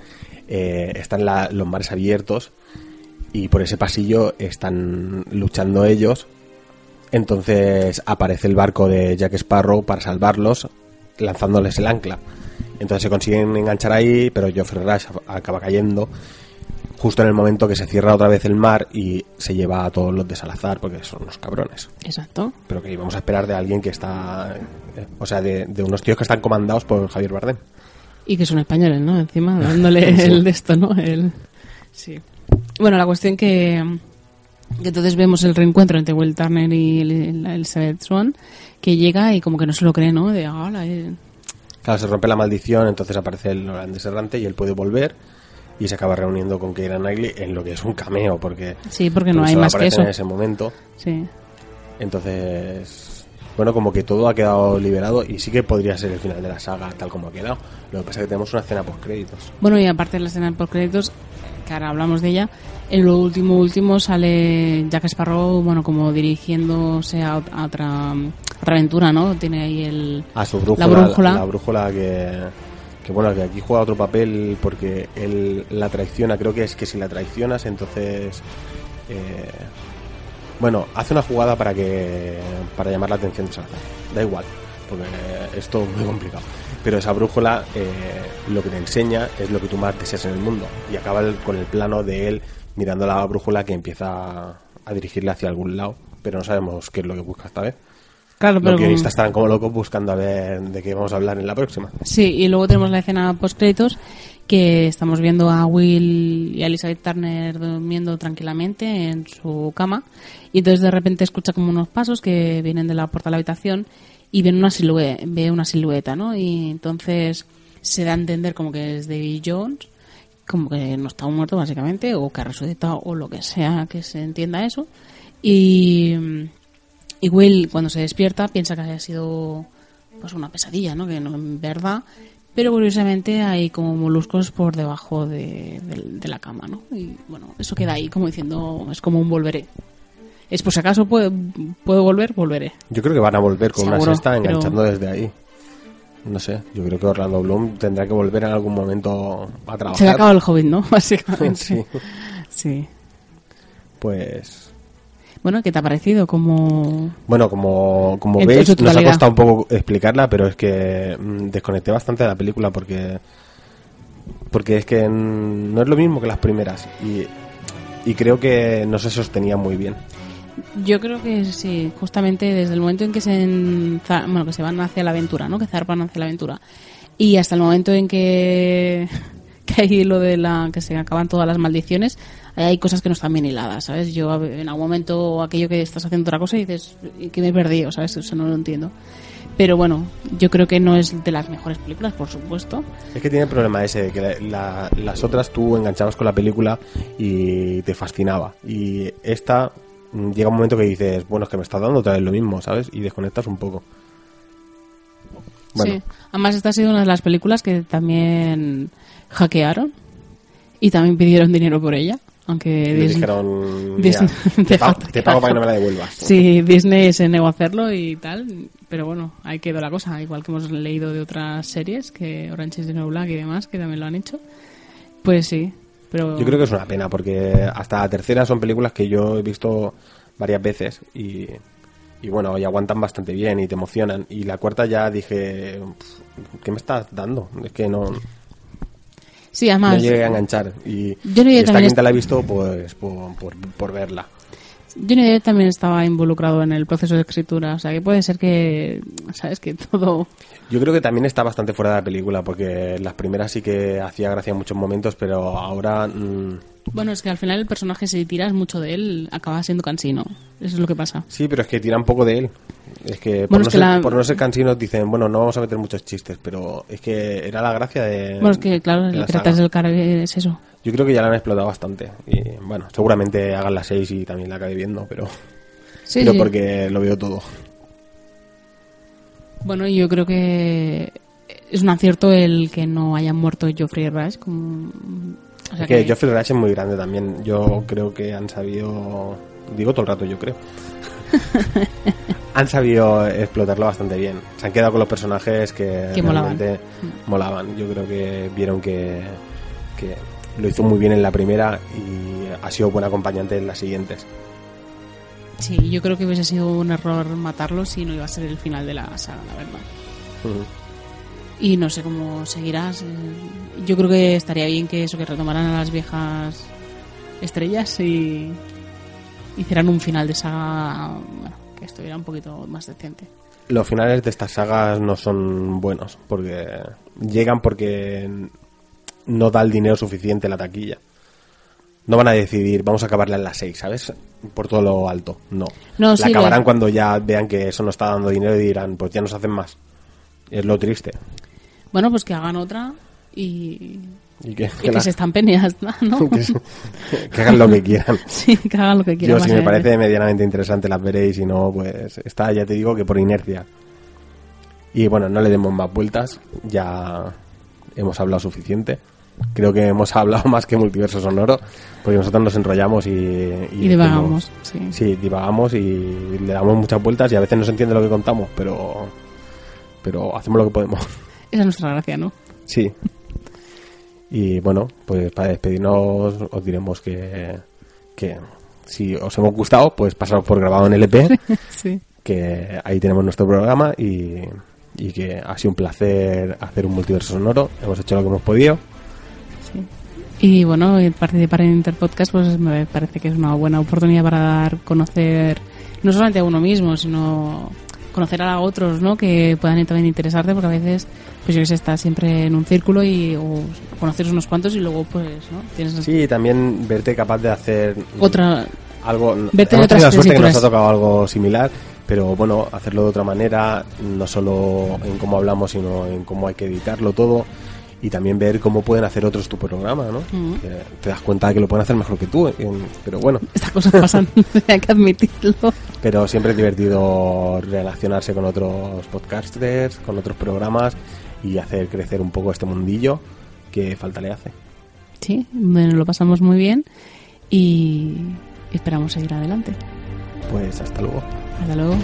eh, están la- los mares abiertos y por ese pasillo están luchando ellos. Entonces aparece el barco de Jack Sparrow para salvarlos, lanzándoles el ancla. Entonces se consiguen enganchar ahí, pero Geoffrey Rush acaba cayendo justo en el momento que se cierra otra vez el mar y se lleva a todos los de Salazar, porque son unos cabrones. Exacto. Pero que íbamos a esperar de alguien que está. eh, o sea, de, de unos tíos que están comandados por Javier Bardem. Y que son españoles, ¿no? Encima, dándole Sí. el de esto, ¿no? El... Sí. Bueno, la cuestión que, que entonces vemos el reencuentro entre Will Turner y el- Elizabeth Swan, que llega y como que no se lo cree, ¿no? De, "Hola, eh". Claro, se rompe la maldición, entonces aparece el holandés errante y él puede volver y se acaba reuniendo con Keira Knightley en lo que es un cameo, porque. Sí, porque no hay más que eso. en ese momento. Sí. Entonces, bueno, como que todo ha quedado liberado y sí que podría ser el final de la saga tal como ha quedado. Lo que pasa es que tenemos una escena post créditos. Bueno, y aparte de la escena por créditos, que ahora hablamos de ella, en lo último último sale Jack Sparrow, bueno, como dirigiéndose a, a otra, otra aventura, ¿no? Tiene ahí el... A su brújula, La brújula. la brújula que, que bueno, que aquí juega otro papel porque él la traiciona. Creo que es que si la traicionas, entonces, eh, bueno, hace una jugada para que para llamar la atención de Salazar. Da igual, porque es todo muy complicado. Pero esa brújula eh, lo que te enseña es lo que tú más deseas en el mundo y acaba con el plano de él mirando la brújula que empieza a dirigirle hacia algún lado, pero no sabemos qué es lo que busca esta vez. Claro, pero Los guionistas estarán como locos buscando a ver de qué vamos a hablar en la próxima. Sí, y luego tenemos la escena post créditos que estamos viendo a Will y a Elizabeth Turner durmiendo tranquilamente en su cama y entonces de repente escucha como unos pasos que vienen de la puerta de la habitación y ven una silueta, ve una silueta, ¿no? Y entonces se da a entender como que es David Jones, como que no está muerto básicamente o que ha resucitado o lo que sea que se entienda eso y y Will cuando se despierta piensa que haya sido pues una pesadilla, ¿no? Que no en verdad, pero curiosamente hay como moluscos por debajo de, de- de la cama, ¿no? Y bueno, eso queda ahí como diciendo, es como un volveré. Es por si acaso puedo, puedo volver, volveré. Yo creo que van a volver con Seguro, una pero- enganchando desde ahí. No sé, yo creo que Orlando Bloom tendrá que volver en algún momento a trabajar. Se le acaba el Hobbit, ¿no? Básicamente. Sí. Sí. Pues Bueno, ¿qué te ha parecido? Como... bueno, como, como En- veis, nos ha costado un poco explicarla, pero es que mm, desconecté bastante de la película porque porque es que mm, no es lo mismo que las primeras y, y creo que no se sostenía muy bien. Yo creo que sí, justamente desde el momento en que se, enza- bueno, que se van hacia la aventura, ¿no? Que zarpan hacia la aventura. Y hasta el momento en que, que hay lo de la que se acaban todas las maldiciones, hay cosas que no están bien hiladas, ¿sabes? Yo en algún momento aquello que estás haciendo otra cosa y dices "¿Y que me he perdido, ¿sabes? Eso no lo entiendo. Pero bueno, yo creo que no es de las mejores películas, por supuesto. Es que tiene el problema ese de que la- la- las otras tú enganchabas con la película y te fascinaba. Y esta mm, llega un momento que dices, bueno, es que me estás dando otra vez lo mismo, ¿sabes? Y desconectas un poco. Bueno, Sí. Además, esta ha sido una de las películas que también hackearon y también pidieron dinero por ella. Aunque Disney- dijeron, Disney- "Mira, te, pago, te pago para que no me la devuelvas. Sí, Disney se negó a hacerlo y tal, Pero bueno, ahí quedó la cosa. Igual que hemos leído de otras series, que Orange is the New Black y demás, que también lo han hecho. Pues sí, pero... Yo creo que es una pena, porque hasta la tercera son películas que yo he visto varias veces y, y bueno, y aguantan bastante bien y te emocionan. Y la cuarta ya dije, "Pff, ¿qué me estás dando? Es que no... Sí, además... No llegué a enganchar. Y, esta quinta la he visto pues por, por, por verla. Johnny Depp también estaba involucrado en el proceso de escritura, o sea que puede ser que, ¿sabes? Que todo... Yo creo que también está bastante fuera de la película, porque las primeras sí que hacía gracia en muchos momentos, pero ahora... mm, Bueno, es que al final el personaje, si tiras mucho de él, acaba siendo cansino. Eso es lo que pasa. sí, pero es que tiran poco de él. Es que por, Bueno, no, es que ser, la- por no ser cansinos dicen, bueno, no vamos a meter muchos chistes, pero es que era la gracia de... Bueno, es que claro, el la Piratas del Caribe es eso. Yo creo que ya la han explotado bastante. Y bueno, seguramente hagan las seis y también la acabe viendo, pero... Sí, pero sí. porque lo veo todo. Bueno, yo creo que es un acierto el que no hayan muerto Geoffrey Rush. Como... O sea Es que, que- Geoffrey Rush es muy grande también. Yo creo que han sabido... Digo todo el rato, yo creo. han sabido explotarlo bastante bien. Se han quedado con los personajes que, realmente molaban. Yo creo que vieron que, que lo hizo muy bien en la primera y ha sido buen acompañante en las siguientes. Sí, yo creo que hubiese sido un error matarlo si no iba a ser el final de la saga, la verdad. Y no sé cómo seguirás. Yo creo que estaría bien que eso, que retomaran a las viejas estrellas y hicieran un final de saga bueno, que estuviera un poquito más decente. Los finales de estas sagas no son buenos porque llegan porque no da el dinero suficiente la taquilla. No van a decidir, vamos a acabarla en las 6, ¿sabes? Por todo lo alto. No. No, la sí, acabarán lo- cuando ya vean que eso no está dando dinero y dirán, pues ya nos hacen más. Es lo triste. Bueno, pues que hagan otra y, Y que, y que se estampen y ya está, ¿no? que, hagan lo que quieran. sí, que hagan lo que quieran. Yo, si me básicamente. parece medianamente interesante, las veréis. Y no, pues está, ya te digo que por inercia. Y bueno, no le demos más vueltas. Ya hemos hablado suficiente. Creo que hemos hablado más que multiverso sonoro. Porque nosotros nos enrollamos y. Y divagamos, decimos- sí. Sí, divagamos y le damos muchas vueltas. Y a veces no se entiende lo que contamos, pero. Pero hacemos lo que podemos. Esa es nuestra gracia, ¿no? Sí. Y bueno, pues para despedirnos os diremos que, que si os hemos gustado, pues pasaros por grabado en LP, Sí. que ahí tenemos nuestro programa y, y que ha sido un placer hacer un multiverso sonoro. Hemos hecho lo que hemos podido. Y bueno, participar en Interpodcast pues me parece que es una buena oportunidad para dar conocer no solamente a uno mismo, sino conocer a otros, ¿no? Que puedan también interesarte porque a veces pues yo que sé, estás siempre en un círculo y o conoces unos cuantos y luego pues, ¿no? Tienes Sí, y también verte capaz de hacer Otra- algo. verte hemos tenido la suerte que nos ha tocado algo similar, pero bueno, hacerlo de otra manera, no solo en cómo hablamos, sino en cómo hay que editarlo todo y también ver cómo pueden hacer otros tu programa, ¿no? Que te das cuenta de que lo pueden hacer mejor que tú, en- pero bueno. estas cosas pasan, hay que admitirlo. Pero siempre es divertido relacionarse con otros podcasters, con otros programas y hacer crecer un poco este mundillo que falta le hace. Sí, bueno, lo pasamos muy bien y esperamos seguir adelante. Pues hasta luego. Hasta luego.